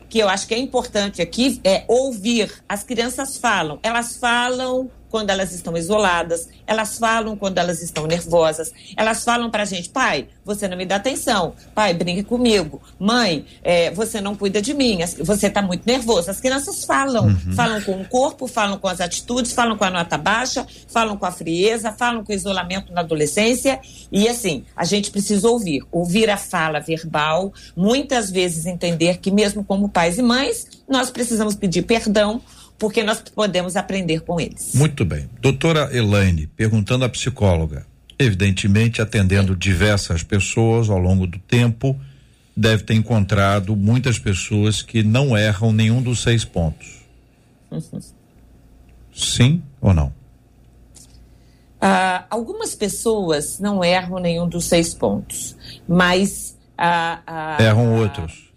que eu acho que é importante aqui, é ouvir. As crianças falam, elas falam quando elas estão isoladas, elas falam quando elas estão nervosas, elas falam para a gente, pai, você não me dá atenção, pai, brinque comigo, mãe, é, você não cuida de mim, você está muito nervoso. As crianças falam, uhum. falam com o corpo, falam com as atitudes, falam com a nota baixa, falam com a frieza, falam com o isolamento na adolescência e assim, a gente precisa ouvir, ouvir a fala verbal, muitas vezes entender que mesmo como pais e mães, nós precisamos pedir perdão porque nós podemos aprender com eles. Muito bem. Doutora Elaine, perguntando à psicóloga, evidentemente atendendo diversas pessoas ao longo do tempo, deve ter encontrado muitas pessoas que não erram nenhum dos seis pontos. Uhum. Sim ou não? Ah, algumas pessoas não erram nenhum dos seis pontos, mas. Ah, ah, erram outros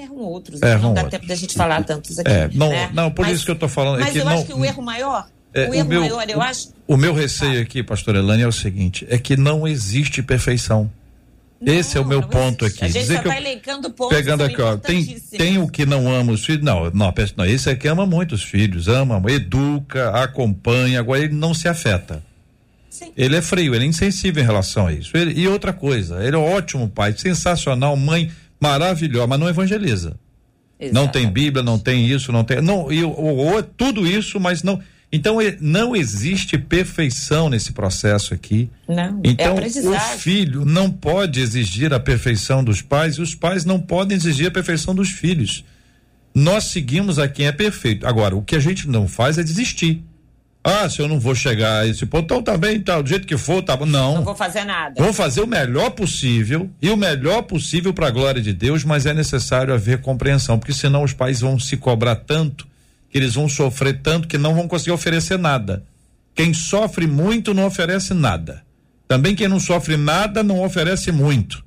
erram outros. Erram não dá outros. tempo da gente falar tantos aqui. É, não, né? não, por mas, isso que eu estou falando. É mas é que eu não, acho que o erro maior. É, o erro o meu, maior, eu acho. O meu receio aqui, pastor Elane, é o seguinte: é que não existe perfeição. Não, Esse é o meu ponto existe. aqui. A gente Dizer só está elencando pontos Pegando aqui, ó, tem, tem o que não ama os filhos. Não, não, não, esse aqui ama muito os filhos, ama, educa, acompanha, agora ele não se afeta. Sim. Ele é frio, ele é insensível em relação a isso. Ele, e outra coisa, ele é um ótimo pai, sensacional, mãe maravilhosa, mas não evangeliza. Não tem Bíblia, não tem isso, não tem. Não, e, ou, tudo isso, mas não. Então não existe perfeição nesse processo aqui. Não. É então é o filho não pode exigir a perfeição dos pais e os pais não podem exigir a perfeição dos filhos. Nós seguimos a quem é perfeito. Agora, o que a gente não faz é desistir. Ah, se eu não vou chegar a esse ponto, então tá bem, tá, do jeito que for, tá bom. Não. Não vou fazer nada. Vou fazer o melhor possível e o melhor possível para a glória de Deus, mas é necessário haver compreensão, porque senão os pais vão se cobrar tanto, que eles vão sofrer tanto que não vão conseguir oferecer nada. Quem sofre muito não oferece nada. Também quem não sofre nada não oferece muito.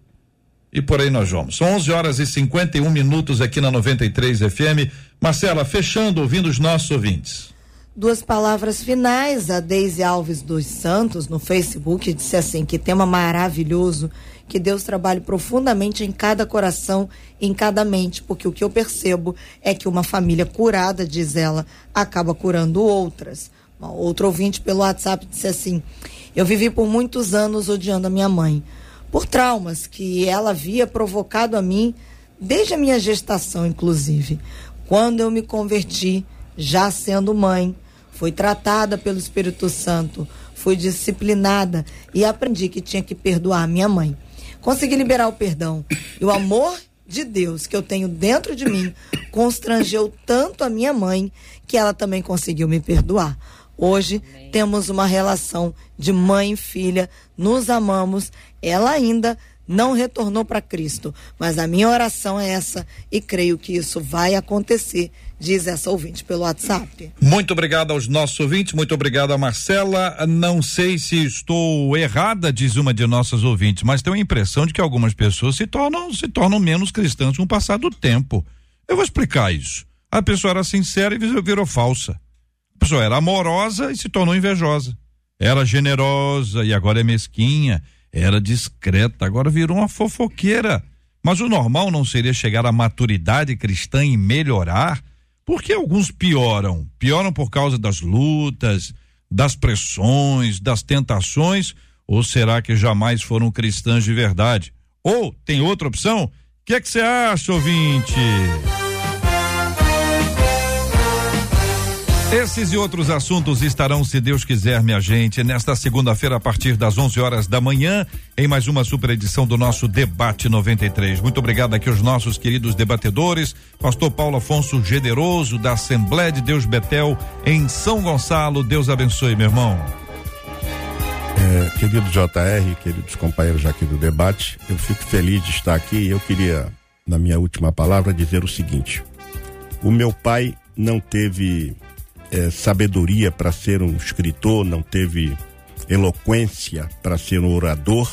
E por aí nós vamos. São 11 horas e 51 minutos aqui na 93 FM. Marcela, fechando, ouvindo os nossos ouvintes. Duas palavras finais. A Deise Alves dos Santos, no Facebook, disse assim: que tema maravilhoso. Que Deus trabalhe profundamente em cada coração, em cada mente, porque o que eu percebo é que uma família curada, diz ela, acaba curando outras. Uma outra ouvinte pelo WhatsApp disse assim: Eu vivi por muitos anos odiando a minha mãe, por traumas que ela havia provocado a mim desde a minha gestação, inclusive. Quando eu me converti, já sendo mãe, fui tratada pelo Espírito Santo, fui disciplinada e aprendi que tinha que perdoar minha mãe. Consegui liberar o perdão. E o amor de Deus que eu tenho dentro de mim constrangeu tanto a minha mãe que ela também conseguiu me perdoar. Hoje Amém. temos uma relação de mãe e filha, nos amamos. Ela ainda não retornou para Cristo. Mas a minha oração é essa e creio que isso vai acontecer, diz essa ouvinte pelo WhatsApp. Muito obrigado aos nossos ouvintes, muito obrigado a Marcela. Não sei se estou errada, diz uma de nossas ouvintes, mas tenho a impressão de que algumas pessoas se tornam, se tornam menos cristãs com o passar do tempo. Eu vou explicar isso. A pessoa era sincera e virou falsa. A pessoa era amorosa e se tornou invejosa. Era generosa e agora é mesquinha era discreta, agora virou uma fofoqueira. Mas o normal não seria chegar à maturidade cristã e melhorar? Porque alguns pioram? Pioram por causa das lutas, das pressões, das tentações? Ou será que jamais foram cristãs de verdade? Ou tem outra opção? O que é que você acha, ouvinte? Esses e outros assuntos estarão, se Deus quiser, minha gente, nesta segunda-feira, a partir das 11 horas da manhã, em mais uma super edição do nosso Debate 93. Muito obrigado aqui aos nossos queridos debatedores, Pastor Paulo Afonso Generoso, da Assembleia de Deus Betel, em São Gonçalo. Deus abençoe, meu irmão. É, querido JR, queridos companheiros aqui do debate, eu fico feliz de estar aqui e eu queria, na minha última palavra, dizer o seguinte: o meu pai não teve é, sabedoria para ser um escritor, não teve eloquência para ser um orador,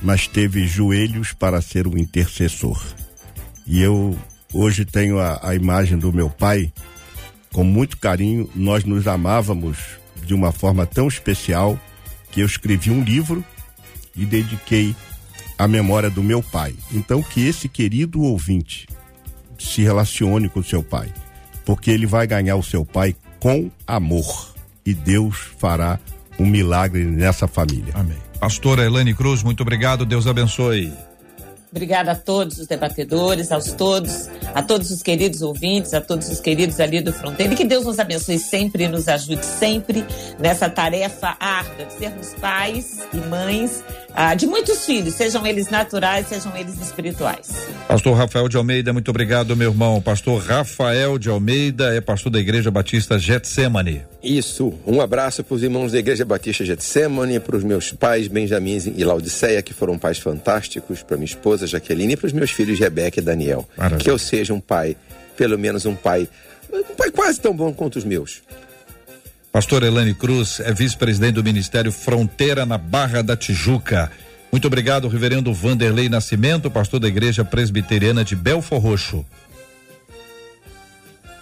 mas teve joelhos para ser um intercessor. E eu hoje tenho a, a imagem do meu pai com muito carinho. Nós nos amávamos de uma forma tão especial que eu escrevi um livro e dediquei à memória do meu pai. Então, que esse querido ouvinte se relacione com seu pai porque ele vai ganhar o seu pai com amor. E Deus fará um milagre nessa família. Amém. Pastora Elane Cruz, muito obrigado. Deus abençoe. Obrigada a todos os debatedores, aos todos, a todos os queridos ouvintes, a todos os queridos ali do Fronteira. E que Deus nos abençoe sempre e nos ajude sempre nessa tarefa árdua de sermos pais e mães ah, de muitos filhos, sejam eles naturais, sejam eles espirituais. Pastor Rafael de Almeida, muito obrigado, meu irmão. Pastor Rafael de Almeida é pastor da Igreja Batista Getsemane. Isso, um abraço para os irmãos da Igreja Batista Getsemane, para os meus pais Benjamin e Laudiceia, que foram pais fantásticos, para minha esposa Jaqueline e para os meus filhos Rebeca e Daniel. Maravilha. Que eu seja um pai, pelo menos um pai, um pai quase tão bom quanto os meus. Pastor Elane Cruz é vice-presidente do Ministério Fronteira na Barra da Tijuca. Muito obrigado, reverendo Vanderlei Nascimento, pastor da Igreja Presbiteriana de Belfor Roxo.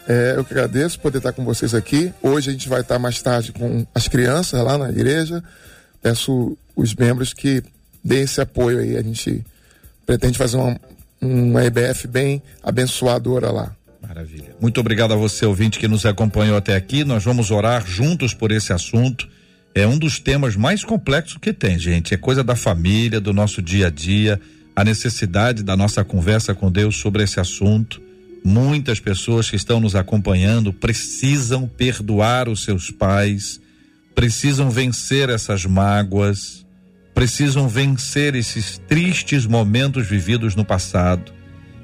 É, eu que agradeço poder estar com vocês aqui. Hoje a gente vai estar mais tarde com as crianças lá na igreja. Peço os membros que deem esse apoio aí. A gente pretende fazer uma, uma EBF bem abençoadora lá. Maravilha. Muito obrigado a você, ouvinte, que nos acompanhou até aqui. Nós vamos orar juntos por esse assunto. É um dos temas mais complexos que tem, gente. É coisa da família, do nosso dia a dia, a necessidade da nossa conversa com Deus sobre esse assunto. Muitas pessoas que estão nos acompanhando precisam perdoar os seus pais, precisam vencer essas mágoas, precisam vencer esses tristes momentos vividos no passado.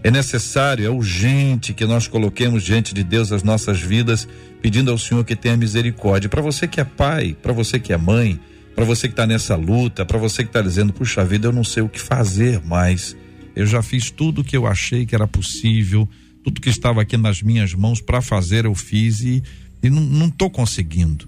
É necessário, é urgente que nós coloquemos diante de Deus as nossas vidas, pedindo ao Senhor que tenha misericórdia. Para você que é pai, para você que é mãe, para você que está nessa luta, para você que está dizendo, puxa vida, eu não sei o que fazer mais. Eu já fiz tudo o que eu achei que era possível, tudo que estava aqui nas minhas mãos para fazer, eu fiz e, e não estou conseguindo.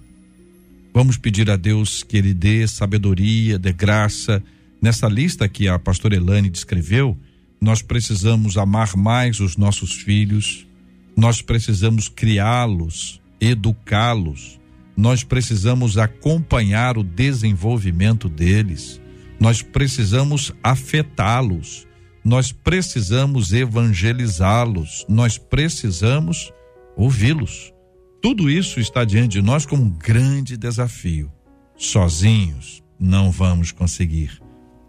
Vamos pedir a Deus que Ele dê sabedoria, dê graça. Nessa lista que a pastora Elane descreveu, nós precisamos amar mais os nossos filhos, nós precisamos criá-los educá-los, nós precisamos acompanhar o desenvolvimento deles, nós precisamos afetá-los, nós precisamos evangelizá-los, nós precisamos ouvi-los. Tudo isso está diante de nós como um grande desafio. Sozinhos não vamos conseguir.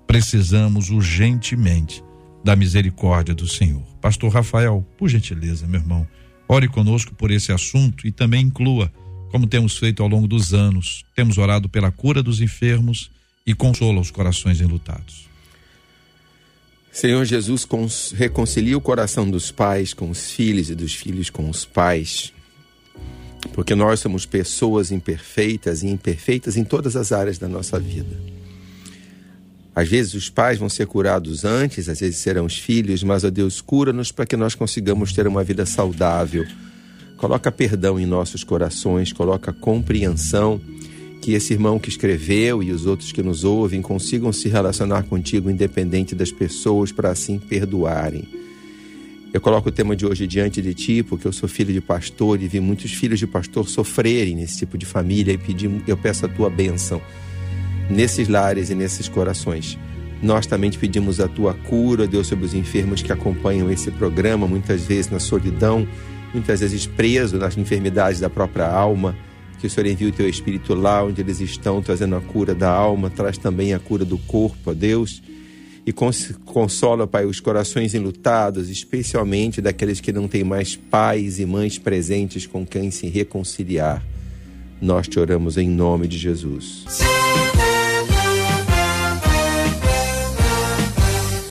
Precisamos urgentemente da misericórdia do Senhor. Pastor Rafael, por gentileza, meu irmão, ore conosco por esse assunto e também inclua, como temos feito ao longo dos anos, temos orado pela cura dos enfermos e consola os corações enlutados. Senhor Jesus, reconcilia o coração dos pais com os filhos e dos filhos com os pais porque nós somos pessoas imperfeitas e imperfeitas em todas as áreas da nossa vida. Às vezes os pais vão ser curados antes, às vezes serão os filhos, mas, ó Deus, cura-nos para que nós consigamos ter uma vida saudável. Coloca perdão em nossos corações, coloca compreensão, que esse irmão que escreveu e os outros que nos ouvem consigam se relacionar contigo independente das pessoas para assim perdoarem. Eu coloco o tema de hoje diante de ti, porque eu sou filho de pastor e vi muitos filhos de pastor sofrerem nesse tipo de família e pedi, eu peço a tua bênção nesses lares e nesses corações. Nós também te pedimos a tua cura, Deus, sobre os enfermos que acompanham esse programa, muitas vezes na solidão, muitas vezes preso nas enfermidades da própria alma. Que o Senhor envie o teu Espírito lá onde eles estão, trazendo a cura da alma, traz também a cura do corpo, ó Deus e consola, Pai, os corações enlutados, especialmente daqueles que não têm mais pais e mães presentes com quem se reconciliar. Nós te oramos em nome de Jesus.